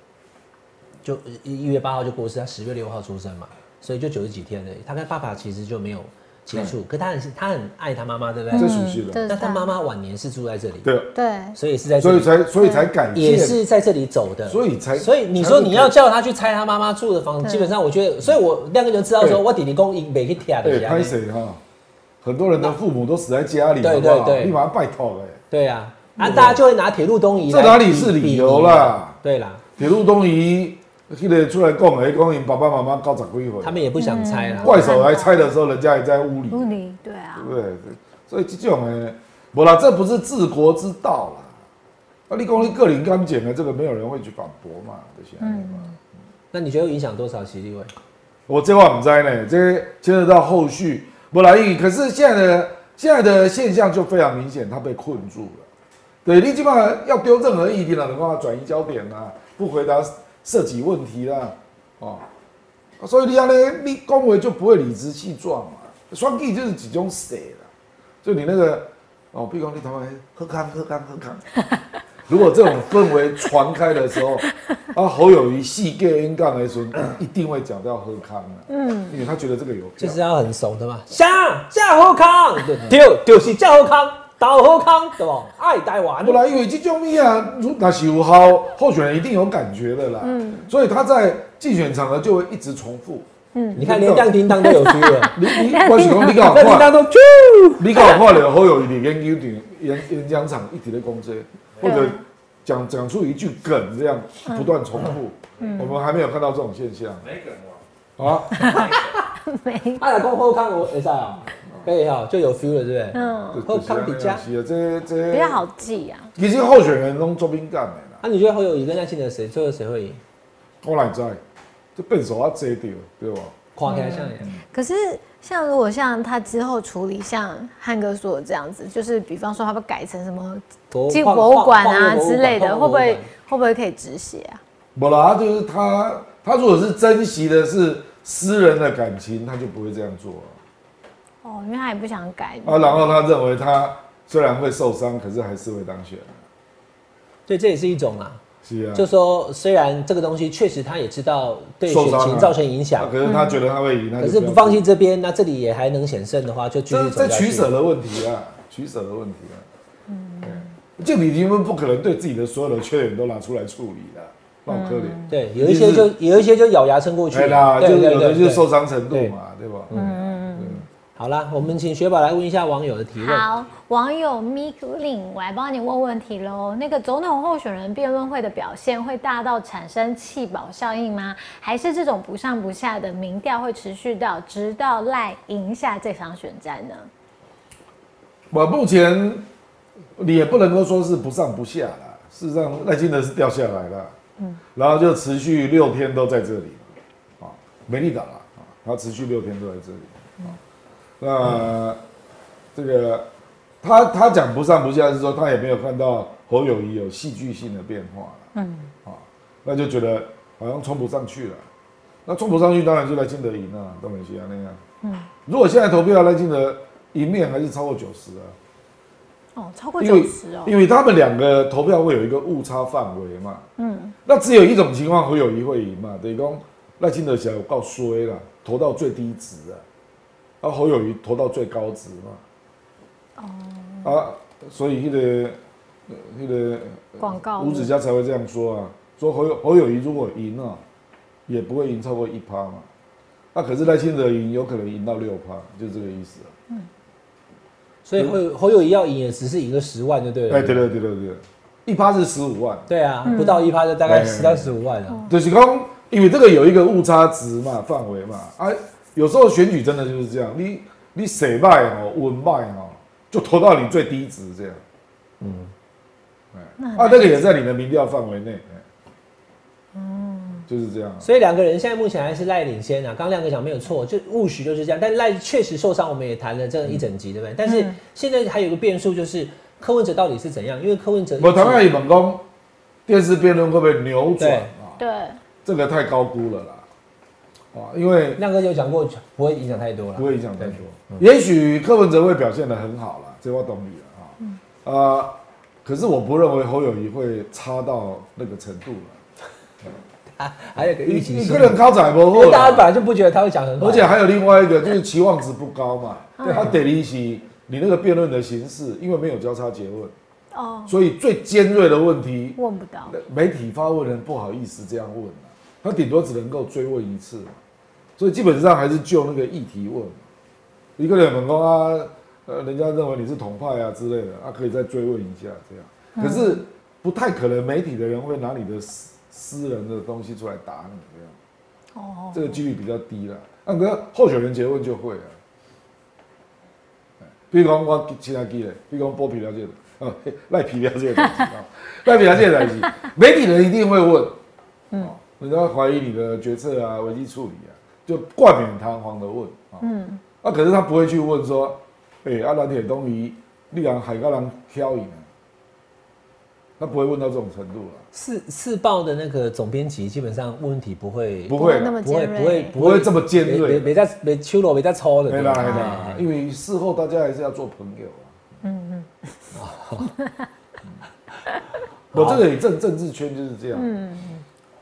就一一月八号就过世，他十月六号出生嘛，所以就九十几天的，他跟爸爸其实就没有接触，可他很他很爱他妈妈，对不对？这属性的，那他妈妈晚年是住在这里，对，对，所以是在这里，所以才所以才改也，是在这里走的，所以才所以你说你要叫他去拆他妈妈住的房子，基本上我觉得，所以我亮哥就知道说，对。我弟弟公没去贴对，的，拍谁哈？很多人的父母都死在家里，对对对。你把他拜托哎。对啊，啊，大家就会拿铁路东移这哪里是理由啦？对啦，铁路东移，记得出来讲，哎，讲因爸爸妈妈高十几岁，他们也不想拆啦。怪手来拆的时候，人家也在屋里，屋里对啊对，不对？所以这种呢，不啦，这不是治国之道啦。啊，你讲你个人感觉呢，这个没有人会去反驳嘛，这些。嗯，那你觉得影响多少席立委？我这话不知呢，这牵扯到后续不来意。可是现在的现在的现象就非常明显，他被困住了。对你基本上要丢任何议题了，能够转移焦点啦，不回答涉及问题啦，哦，所以你要呢，你恭维就不会理直气壮嘛。双 G 就是几种死啦，就你那个哦，比如讲你他妈喝康喝康喝康。如果这种氛围传开的时候，[laughs] 啊，侯友谊细 gay N 杠的时候，[coughs] 一定会讲到喝康啊，嗯，因为他觉得这个有票就是要很熟的嘛，想叫喝康，对，就是叫喝康，倒好康，对不？爱台湾。不，然因为这种物啊，如那是有好候选人一定有感觉的啦，嗯，所以他在竞选场合就会一直重复。嗯。你看连亮叮当都有 feel [laughs] 了，你你我是讲你搞亮叮当快，都啾，你搞快了，好友谊的研究点演演讲场一直在攻击，或者讲讲出一句梗这样不断重复，我们还没有看到这种现象。没梗哇，啊，[laughs] 没。他来讲好康，我会使啊，可以哈，就有 feel 了，对不对？嗯后康比加。是啊，这这比较好记啊，其实候选人拢做敏感的啦，啊，你觉得侯友谊跟赖清德谁最后谁会赢？我哪知？就笨手啊，遮掉对吧？看起来像可是像如果像他之后处理像汉哥说的这样子，就是比方说他会改成什么博进博物馆啊之类的，会不会会不会可以止血啊？不啦，就是他，他如果是珍惜的是私人的感情，他就不会这样做啊。哦，因为他也不想改。啊，然后他认为他虽然会受伤，可是还是会当选。对，这也是一种啊。是啊，就说虽然这个东西确实他也知道对选情造成影响啊，可是他觉得他会赢，那可是不放弃这边，那这里也还能险胜的话，就继续这这走下去。取舍的问题啊，取舍的问题啊。嗯，就你你们不可能对自己的所有的缺点都拿出来处理的，那好可怜。对，有一些就有一些就咬牙撑过去哎啦，就对对对对有的就受伤程度嘛，对吧？嗯，好啦，我们请雪宝来问一下网友的提问。好，网友 Mick Lin，我来帮你问问题喽。那个总统候选人辩论会的表现会大到产生弃保效应吗？还是这种不上不下的民调会持续到直到赖赢下这场选战呢？我目前你也不能够说是不上不下啦，事实上赖清德是掉下来了，嗯，然后就持续六天都在这里，啊，没力党啊，啊，他持续六天都在这里，啊，那这个他他讲不上不下是说他也没有看到侯友谊有戏剧性的变化了，嗯，啊，那就觉得好像冲不上去了，那冲不上去当然就赖清德赢了，东美西亚那样，嗯，如果现在投票赖清德赢面还是超过九十啊。哦，超过九十哦，因为他们两个投票会有一个误差范围嘛，嗯，那只有一种情况侯友谊会赢嘛，等于讲赖清德小我告衰了，投到最低值啊，啊侯友谊投到最高值嘛，哦，啊，所以那个呃那个广告吴子嘉才会这样说啊，说侯友侯友谊如果赢啊，也不会赢超过一趴嘛，那可是赖清德赢有可能赢到六趴，就这个意思啊。嗯所以侯侯友谊要赢也只是赢个十万就对了。哎，对对对对对，一趴是十五万。对啊，不到一趴就大概哎十到十五万啊。就是讲，因为这个有一个误差值嘛，范围嘛，啊，有时候选举真的就是这样，你你谁卖哦，稳卖哦，就投到你最低值这样，嗯，哎，啊，那个也在你的民调范围内，嗯，就是这样啊，所以两个人现在目前还是赖领先啊。刚刚亮哥讲没有错，就误许就是这样。但赖确实受伤，我们也谈了这一整集，对不对？但是现在还有一个变数就是柯文哲到底是怎样？因为柯文哲我同样也问讲，电视辩论会不会扭转对啊？对，这个太高估了啦，啊，因为亮哥有讲过不会影响太多了，不会影响太多。也许柯文哲会表现的很好了，这我懂你了啊。呃，可是我不认为侯友谊会差到那个程度了。啊，还有个预期你心个人靠仔不后因为大家本来就不觉得他会讲很好，而且还有另外一个就是期望值不高嘛。他得利息，你那个辩论的形式，因为没有交叉结问，哦，所以最尖锐的问题，问不到，媒体发问人不好意思这样问啊，他顶多只能够追问一次嘛，所以基本上还是就那个议题问。一个人问说啊，呃，人家认为你是统派啊之类的，啊，可以再追问一下这样。可是不太可能媒体的人会拿你的私私人的东西出来打你这样，哦，这个几率比较低了。那个候选人结问就会了。哎比如讲我其他记的，比如讲剥皮了解的，哦，嘿 [laughs] 赖皮了解的赖皮了解的东西，[laughs] 媒体人一定会问，嗯，人家怀疑你的决策啊、危机处理啊，就冠冕堂皇的问，啊，嗯，啊，可是他不会去问说，哎、阿兰铁东移，你让海高人挑赢啊，他不会问到这种程度了，四四报的那个总编辑基本上问题不会不会那么不会尖锐，不会不会这么尖锐。没没在没秋罗没在抽的，没啦没啦，因为事后大家还是要做朋友啊。嗯嗯。[laughs] 我这个也政政治圈就是这样。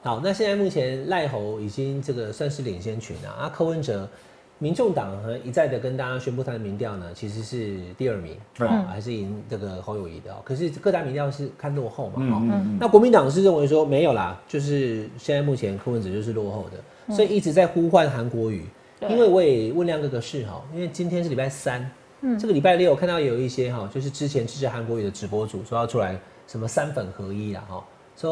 好，那现在目前赖侯已经这个算是领先群啊，啊柯文哲，民众党和一再的跟大家宣布他的民调呢，其实是第二名，嗯哦，还是赢这个侯友谊的哦。可是各大民调是看落后嘛，嗯，嗯那国民党是认为说没有啦，就是现在目前柯文哲就是落后的，所以一直在呼唤韩国瑜。对。因为我也问亮哥个事哈，因为今天是礼拜三，这个礼拜六看到有一些哈，就是之前支持韩国瑜的直播主说要出来什么三粉合一啦哈，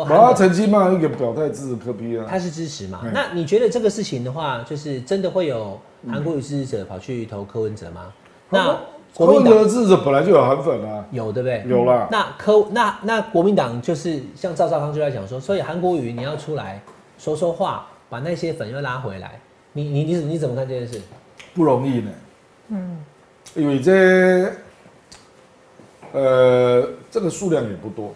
他曾经嘛一个表态支持科比啊，他是支持嘛？嗯那你觉得这个事情的话，就是真的会有韩国瑜支持者跑去投柯文哲吗？那柯文国民党哲的支持者本来就有韩粉啊，有对不对？有啦。那柯那那国民党就是像赵少康就在讲说，所以韩国瑜你要出来说说话，把那些粉又拉回来。你你你你怎么看这件事？不容易呢。嗯，因为这呃这个数量也不多，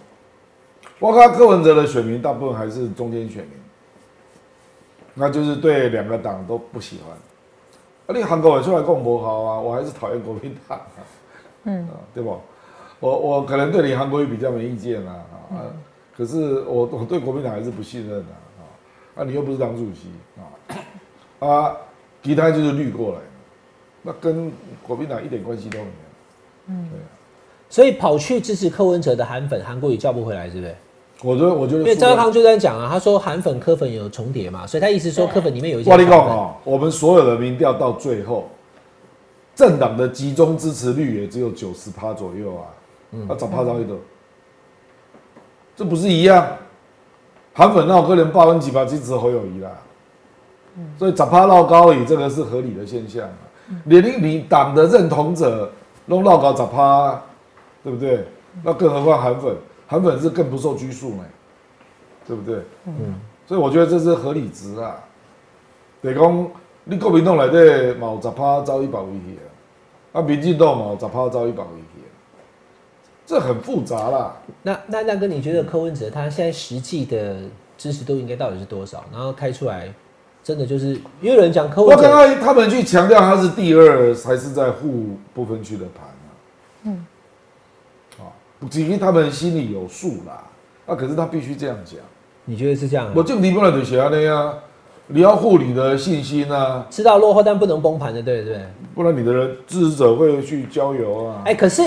我看柯文哲的选民大部分还是中间选民，那就是对两个党都不喜欢。啊，你韩国人出来跟我不好啊，我还是讨厌国民党啊，嗯，对不？我我可能对你韩国瑜比较没意见啊，啊，可是我我对国民党还是不信任啊，啊，啊，你又不是党主席啊，啊，其他就是绿过来，那跟国民党一点关系都没有。嗯，对啊，所以跑去支持柯文哲的韩粉，韩国瑜叫不回来，是不是？我觉得我觉得因为赵康就在讲啊，他说韩粉科粉有重叠嘛，所以他意思说科粉里面有一些我跟你讲哦，我们所有的民调到最后，政党的集中支持率也只有九十趴左右啊，嗯。那找趴到一个，这不是一样？韩粉那我个人八分几趴支持侯友谊啦，嗯。所以找趴绕高以这个是合理的现象啊。连你你党的认同者弄绕高找趴，对不对？那更何况韩粉，韩粉是更不受拘束呢，对不对？嗯，所以我觉得这是合理值啊。得讲你国民党内底嘛有十趴走一百位去啊，啊民进党嘛有十趴走一百位去啊，这很复杂啦。那那那哥，你觉得柯文哲他现在实际的支持度应该到底是多少？然后开出来，真的就是，因为有人讲柯文哲，刚刚他们去强调他是第二，才是在沪不分区的盘啊？嗯，哦，其实他们心里有数啦。啊，可是他必须这样讲。你觉得是这样、啊？我政敌不能就写那样，你要护你的信心啊，知道落后但不能崩盘的，对不对？不然你的人支持者会去郊游啊。哎、可是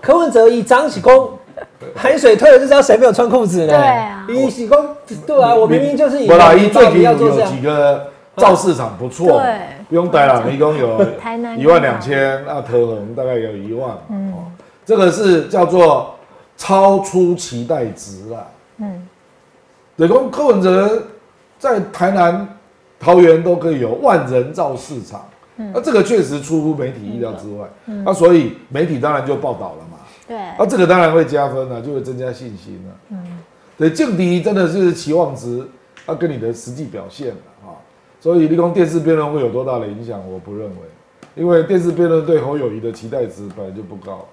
柯文哲以张喜功海 [laughs] 水退了就知道谁没有穿裤子呢？对啊以喜功对啊，我明明就是以不啦，以一最近有有要做这样几个造市场不错，对不用待了，一共有台南一万两千，那特恒大概有一万，嗯，这个是叫做超出期待值啦，嗯，等于柯文哲在台南、桃园都可以有万人造市场，那这个确实出乎媒体意料之外，那所以媒体当然就报道了嘛，对，啊，这个当然会加分啊，就会增加信心了。嗯，对，劲敌真的是期望值，要跟你的实际表现了啊。所以立功电视辩论会有多大的影响，我不认为，因为电视辩论对侯友谊的期待值本来就不高，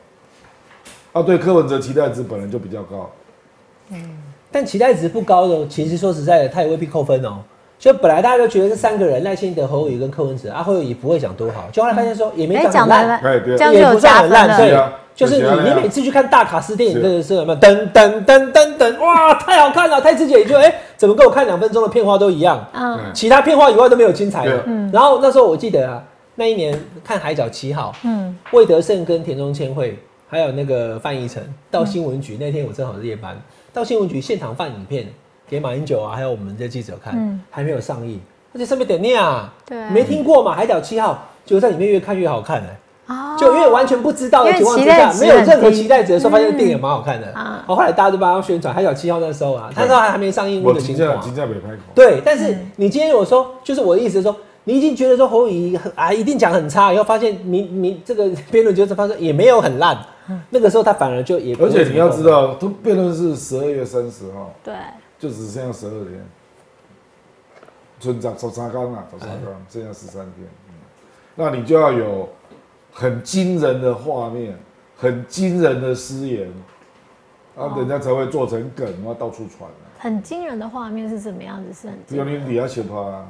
啊，对柯文哲期待值本来就比较高。但期待值不高的，其实说实在的，他也未必扣分哦。就本来大家都觉得这三个人赖清德、侯友宜跟柯文哲，啊，侯友宜不会讲多好，就后来发现说也没哎，讲很烂，哎对这样就有加分了。对啊就是你你每次去看大卡斯电影真的时候有没有噔噔噔噔噔，哇，太好看了！太自己也就哎，怎么跟我看两分钟的片花都一样？嗯，其他片花以外都没有精彩的嗯。然后那时候我记得啊，那一年看《海角七号》，嗯，魏德胜跟田中千惠还有那个范逸臣到新闻局，那天我正好是夜班，到新闻局现场放影片给马英九啊，还有我们的记者看，嗯。还没有上映，而且上面点念啊，对。没听过嘛，《海角七号》，结果在里面越看越好看哎、哦。就因为完全不知道的情况之下没有任何期待值的时候，发现电影蛮好看的。啊。好，后来大家都帮他宣传《海角七号》那时候啊，他那时候还没上映我的情况。啊。金价金价没开口，对，但是你今天我说，就是我的意思是说，你已经觉得说侯友宜很啊一定讲很差，以后发现你你这个辩论就是发现也没有很烂，[laughs] 那个时候他反而就也而且你要知道，都辩论是十二月三十号，对，就只剩下十二天，春长走沙缸啊，走沙缸，剩下十三天，嗯，那你就要有很惊人的画面，很惊人的失言，啊，人家才会做成梗，然后到处传啊。很惊人的画面是什么样子？是很比如惊人。你底下写他啊，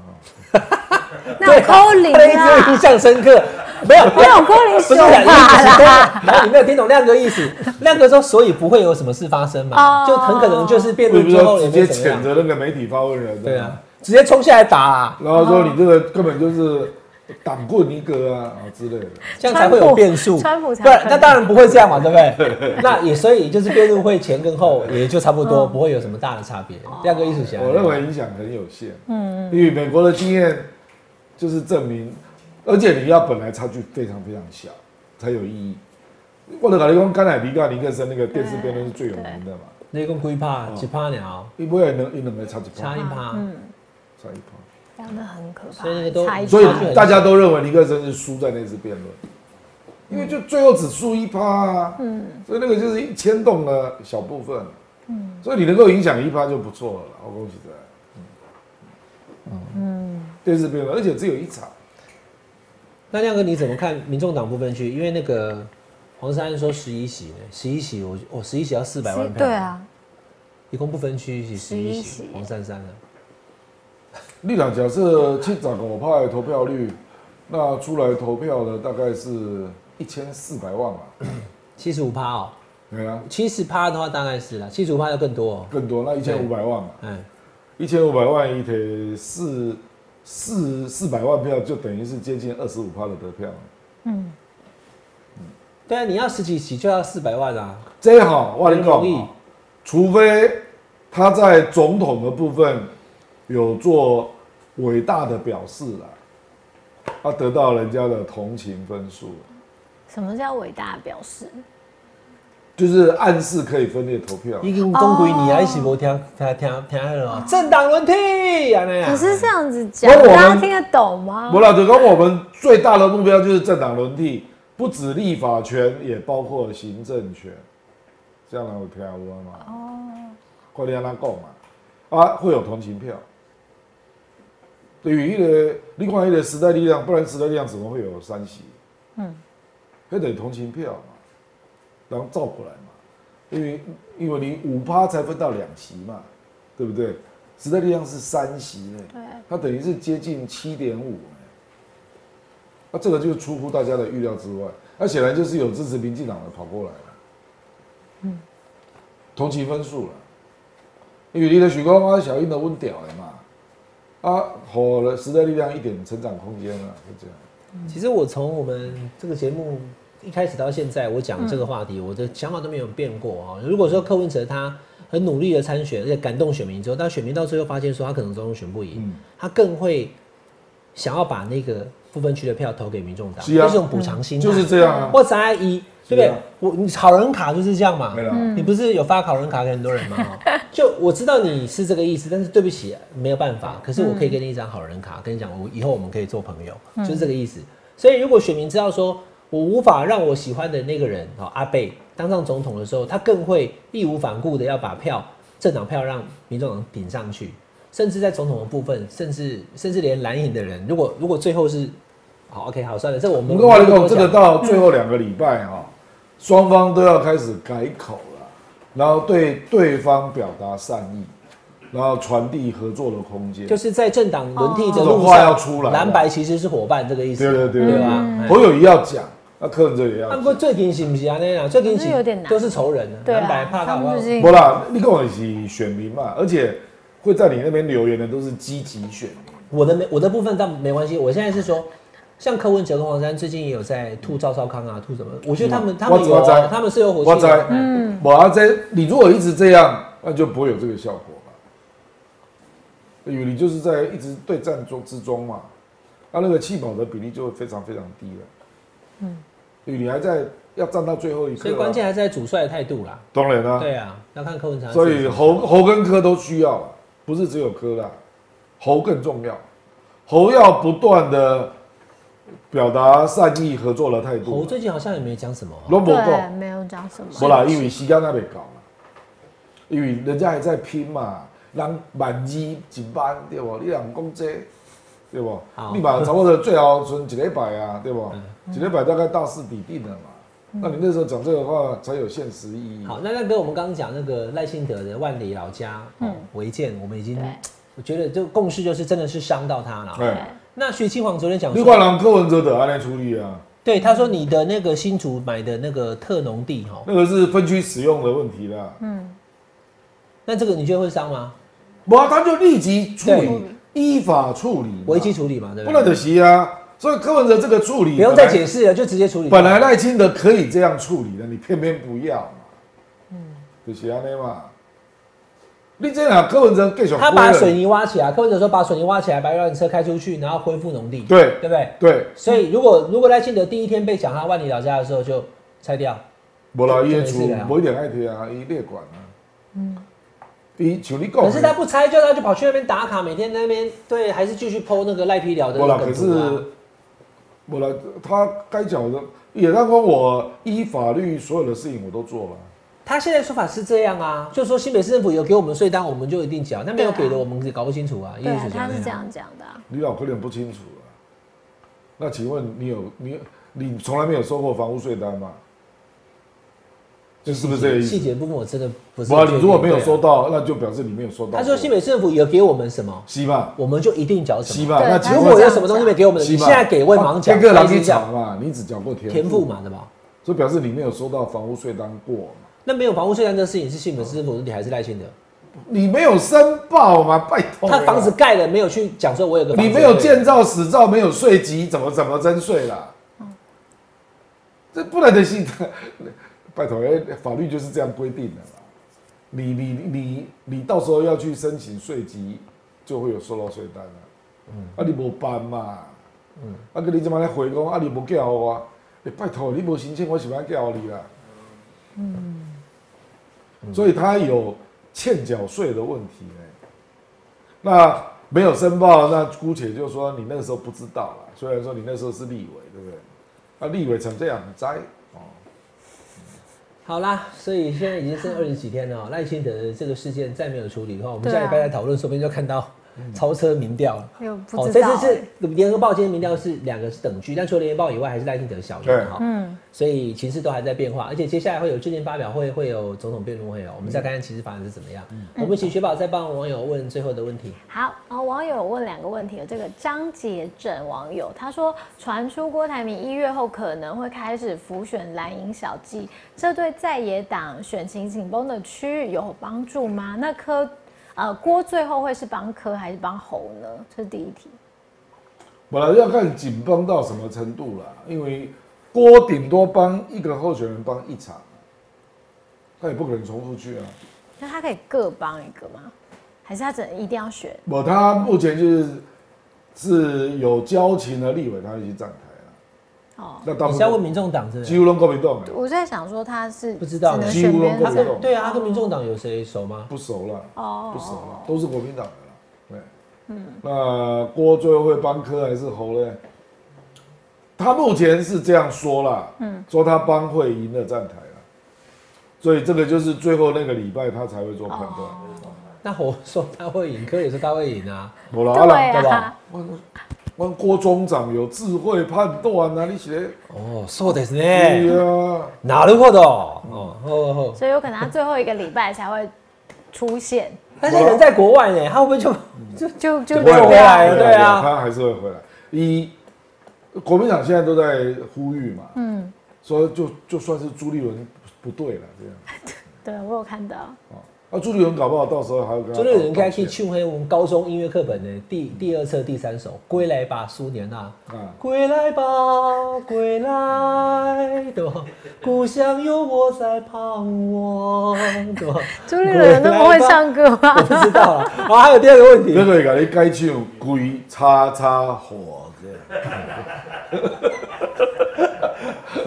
[laughs] [laughs] 那扣零他的意思印，象深刻，没有没有扣零不是手讲意思啦。然后你没有听懂亮哥意思，亮哥说所以不会有什么事发生嘛，哦就很可能就是辩论之后直接谴责那个媒体发问人，对啊，，直接冲下来打啊，然后说你这个根本就是党棍一个啊啊之类的。这样才会有变数。川普才不然那当然不会这样嘛，对不对？那也所以就是辩论会前跟后也就差不多，不会有什么大的差别。亮哥意思想，我认为影响很有限。嗯，因为美国的经验就是证明，而且你要本来差距非常非常小才有意义。或者搞你讲甘乃迪跟尼克森那个电视辩论是最有名的嘛，那共龟怕几趴鸟一波也能一两个差一趴，差一趴，嗯，差一趴，真的很可怕所以都，所以大家都认为尼克森是输在那次辩论，因为就最后只输一趴啊，嗯，所以那个就是牵动了小部分，嗯，所以你能够影响一趴就不错了，我恭喜在，嗯。嗯，电视辩论，而且只有一场。那亮哥你怎么看民众党部分区？因为那个黄珊说十一席呢，十一席我我十一席要四百万票，对，啊，一共不分区是十一11席席，黄珊珊呢，立场假设七十五派投票率，那出来投票的大概是一千四百万吧，七十五趴哦，对啊，七十趴的话大概是啦，七十五趴要更多哦，更多，那一千五百万嘛，嗯，一千五百万一提四四四百万票，就等于是接近二十五趴的得票。嗯对啊，你要十几席就要四百万啊，这一行我跟你很容易讲，除非他在总统的部分有做伟大的表示啦，他得到人家的同情分数，什么叫伟大的表示？就是暗示可以分裂投票。已经讲几年还是无听听听听那个政党轮替啊那样。可是这样子讲，大家听得懂吗不？啦，就讲我们最大的目标就是政党轮替，不止立法权，也包括行政权。这样能有听我吗？哦，快点让他讲嘛，啊，会有同情票。对于一个，你看一个时代力量，不然时代力量怎么会有三席？嗯，那得同情票嘛，然后照过来嘛，因为因为你五趴才分到两席嘛，对不对？时代力量是三席呢，对，它等于是接近七点五，那这个就出乎大家的预料之外。那显然就是有支持民进党的跑过来了，嗯，同期分数了，因为你的许光啊，小英的温屌了嘛，啊，火了时代力量一点成长空间了，就这样。其实我从我们这个节目一开始到现在，我讲这个话题，我的想法都没有变过啊。如果说柯文哲他很努力的参选，而且感动选民之后，但选民到最后发现说他可能总统选不赢，他更会想要把那个部分区的票投给民众党，是啊就是种补偿心态，就是这样啊。或者以对不对啊？我你好人卡就是这样嘛没。了，你不是有发好人卡给很多人吗？哦 [laughs] 就我知道你是这个意思，但是对不起，没有办法。可是我可以给你一张好人卡，跟你讲，我以后我们可以做朋友，就是这个意思。所以如果选民知道说我无法让我喜欢的那个人哦阿贝当上总统的时候，他更会义无反顾的要把票政党票让民众党顶上去，甚至在总统的部分，甚至甚至连蓝营的人，如果如果最后是好 OK 好算了，这我们这个到最后两个礼拜哈，双方都要开始改口了，然后对对方表达善意，然后传递合作的空间。就是在政党轮替的路这种话要，出来蓝白其实是伙伴这个意思，对对对对对吧？哎侯友谊要讲，那柯文哲也要啊，不过。最近是不是啊？那样最近可是有点难都是仇人啊，对蓝白啊，怕到他们不啦，你跟我一起选民嘛，而且会在你那边留言的都是积极选民。我的没我的部分倒没关系，我现在是说。像柯文哲跟黄珊最近也有在吐赵少康啊，吐什么？我觉得他们他们有他们是有火气的。嗯我要在你如果一直这样，那就不会有这个效果了。因为你就是在一直对战中之中嘛，那那个气保的比例就会非常非常低了。嗯，你还在要站到最后一刻啊，所以关键还是在主帅的态度啦。当然啦、对啊，要看柯文哲。所以侯侯跟柯都需要啊，不是只有柯啦，侯更重要，侯要不断的表达善意合作的态侯度。最近好像也没讲什么对讲，没有讲什么。不啦，因为时间还没搞嘛，因为人家还在拼嘛，人万一一班对不？你人讲这对不好？你嘛差不多最后剩一礼拜啊，对不？嗯一礼拜大概大势已定了嘛。那你那时候讲这个话才有现实意义。好，那那跟我们刚刚讲那个赖信德的万里老家哦违建，我们已经我觉得这个共识就是真的是伤到他了。对，那徐庆煌昨天讲你说，看人柯文哲的安来处理啊，对他说你的那个新竹买的那个特农地哈，那个是分区使用的问题啦。那这个你觉得会伤吗？不，他就立即处理，依法处理嘛，危机处理嘛，对不对？不能的是啊。所以柯文哲这个处理不用再解释了，就直接处理。本来赖清德可以这样处理的，你偏偏不要。嘛，嗯，就是安尼嘛。你这样柯文哲继续他把水泥挖起来，柯文哲说把水泥挖起来，把游览车开出去，然后恢复农地，对对不对？对，所以如果如果赖清德第一天被讲他万里老家的时候就拆掉，无啦，伊的厝无一点爱贴啊，伊列管啊，嗯，伊像你讲可是他，不拆，就他就跑去那边打卡，每天在那边对，还是继续剖那个赖皮聊的无啦，那个可是图啊。无啦，他该缴的也当过我依法律所有的事情我都做了，他现在说法是这样啊，就是说新北市政府有给我们税单，我们就一定缴，那没有给的我们也搞不清楚啊。对啊他是这样讲的啊。你老可能不清楚啊。那请问你有你你从来没有收过房屋税单吗？这是不是这个意思？细节部分我真的不是不啊，很确定。你如果没有收到，那就表示你没有收到。他说新北市政府有给我们什么，希望？我们就一定缴什么。希望？那如果有什么东西没给我们你现在给我也马上缴。天个狼去类似这样缴嘛，你只讲过田田赋，嘛，对吧？所以表示你没有收到房屋税单过嘛。那没有房屋税单这事情是新北市政府的问题还是赖清德？你没有申报嘛？拜托，他房子盖了没有去讲说我有个你没有建造实照，没有税籍，怎么怎么征税啦？这不能的是，拜托，哎，法律就是这样规定的啦。你你你你到时候要去申请税籍，就会有收到税单了。嗯，啊，你无办嘛？嗯，啊，跟你这么来回讲，啊，你无叫我，哎，拜托，你无申请，我是要叫你啦。嗯，所以他有欠缴税的问题呢。那没有申报，那姑且就说你那个时候不知道啦。虽然说你那时候是立委，对不对？那立委成这样，栽哦。好啦，所以现在已经剩二十几天了哦。赖清德这个事件再没有处理的话，我们下礼拜再讨论，说不定就看到超车民调了。哦，知道、这次是欸。联合报今天民调是两个是等距，但除了联合报以外，还是赖清德小对赢哈。嗯，所以情势都还在变化，而且接下来会有最近发表会，会有总统辩论会哦。我们再看看其实发展是怎么样。我们请雪宝再帮网友问最后的问题。好，然后网友问两个问题，有这个张杰正网友他说，传出郭台铭一月后可能会开始浮选蓝营小记，这对在野党选情紧绷的区域有帮助吗？那柯呃郭最后会是帮柯还是帮侯呢？这是第一题。本来要看紧绷到什么程度啦，因为郭顶多帮一个候选人帮一场，他也不可能重复去啊。那他可以各帮一个吗？还是他只能一定要选？我他目前就是是有交情的立委，他已经站台了。哦，那大部你是要问分民众党几？乎都国民党的我在想说他是不知道只能几乎都选边站知道对啊，他跟民众党有谁熟吗？不熟了，哦不熟了，都是国民党的了。对，嗯，那郭最后会帮柯还是侯呢？他目前是这样说啦，嗯，说他帮会赢了站台了，所以这个就是最后那个礼拜他才会做判断。那我说他会赢，柯也说他会赢啊。我了，对啦，对啊吧，我我郭中长有智慧判断啊，你写哦，そうです对ね。啊，なるほど。哦，好好。所以有可能他最后一个礼拜才会出现，[laughs] 但是人在国外呢，他会不会就就就就不会回来了对对啊他还是会回来。一国民党现在都在呼吁嘛，嗯，说就就算是朱立伦不对了，[laughs] 这样对我有看到， 啊，朱立伦搞不好到时候还要跟朱立伦应该去唱黑我们高中音乐课本的第第二册第三首《归来吧，苏年娜》。啊，归来吧，归来，对吧？故乡有我在盼望，对吧？朱立伦那么会唱歌吗我？不知道啊。啊还有第二个问题这，个给你改唱归叉叉火这样，好 [laughs]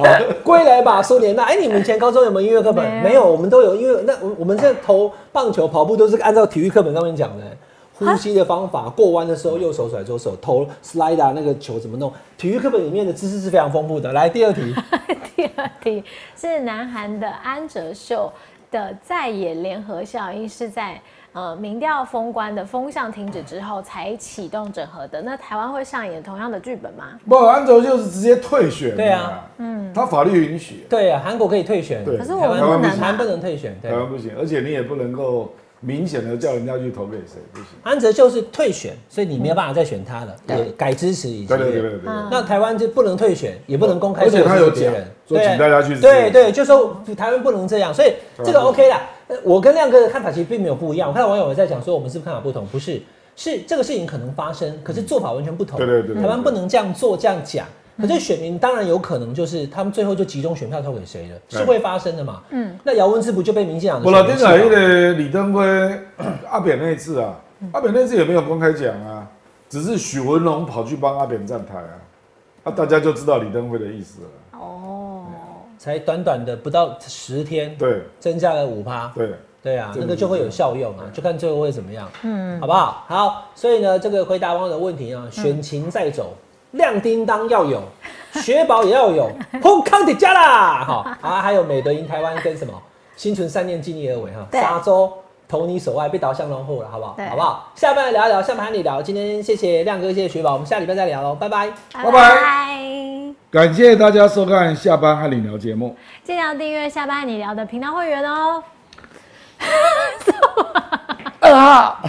[laughs] 归来吧，苏联娜。哎，你们以前高中有没有音乐课本？没有我们都有。因为那我我们这投棒球、跑步都是按照体育课本上面讲的。呼吸的方法，过弯的时候右手甩左手，投 slide 啊那个球怎么弄？体育课本里面的知识是非常丰富的。来，第二题，[laughs] 第二题是南韩的安哲秀的在野联合效应是在呃民调封关的风向停止之后才启动整合的。那台湾会上演同样的剧本吗？不，安哲就是直接退选，对啊，嗯，他法律允许，对啊，韩国可以退选，对。可是我台湾们不能啊。台湾不能退选，对。台。湾不行，而且你也不能够明显的叫人家去投给谁，不行。安哲就是退选，所以你没有办法再选他了，对也改支持以及对对对对那台湾就不能退选，也不能公开而且他有别人，对说请大家去对对，就说台湾不能这样，所以这个 OK 啦。呃我跟亮哥的看法其实并没有不一样，我看到网友也在讲说我们是不是看法不同，不是，是这个事情可能发生，可是做法完全不同。对对对对台湾不能这样做这样讲。可是选民当然有可能就是他们最后就集中选票投给谁了，是会发生的嘛？嗯，那姚文智不就被民进党的不了，丁仔那个李登辉阿扁那一次啊，阿扁那次也没有公开讲啊，只是许文龙跑去帮阿扁站台啊，啊，大家就知道李登辉的意思了。哦，才短短的不到十天，对。增加了五趴，对，对啊，那个就会有效用啊，就看最后会怎么样，嗯，好不好？好，所以呢，这个回答网友的问题啊，选情在走，亮叮当要有，[laughs] 雪宝也要有，红康迪加啦，好啊，还有美德赢台湾跟什么？心存善念，尽力而为哈，对。沙洲。投你手爱被导向龙后了，好不好？好不好？下班来聊一聊，下班和你聊。今天谢谢亮哥，谢谢雪宝，我们下礼拜再聊喽，拜拜。拜拜拜。感谢大家收看下班和你聊节目。记得要订阅下班和你聊的频道会员哦。[laughs] [laughs] 二号。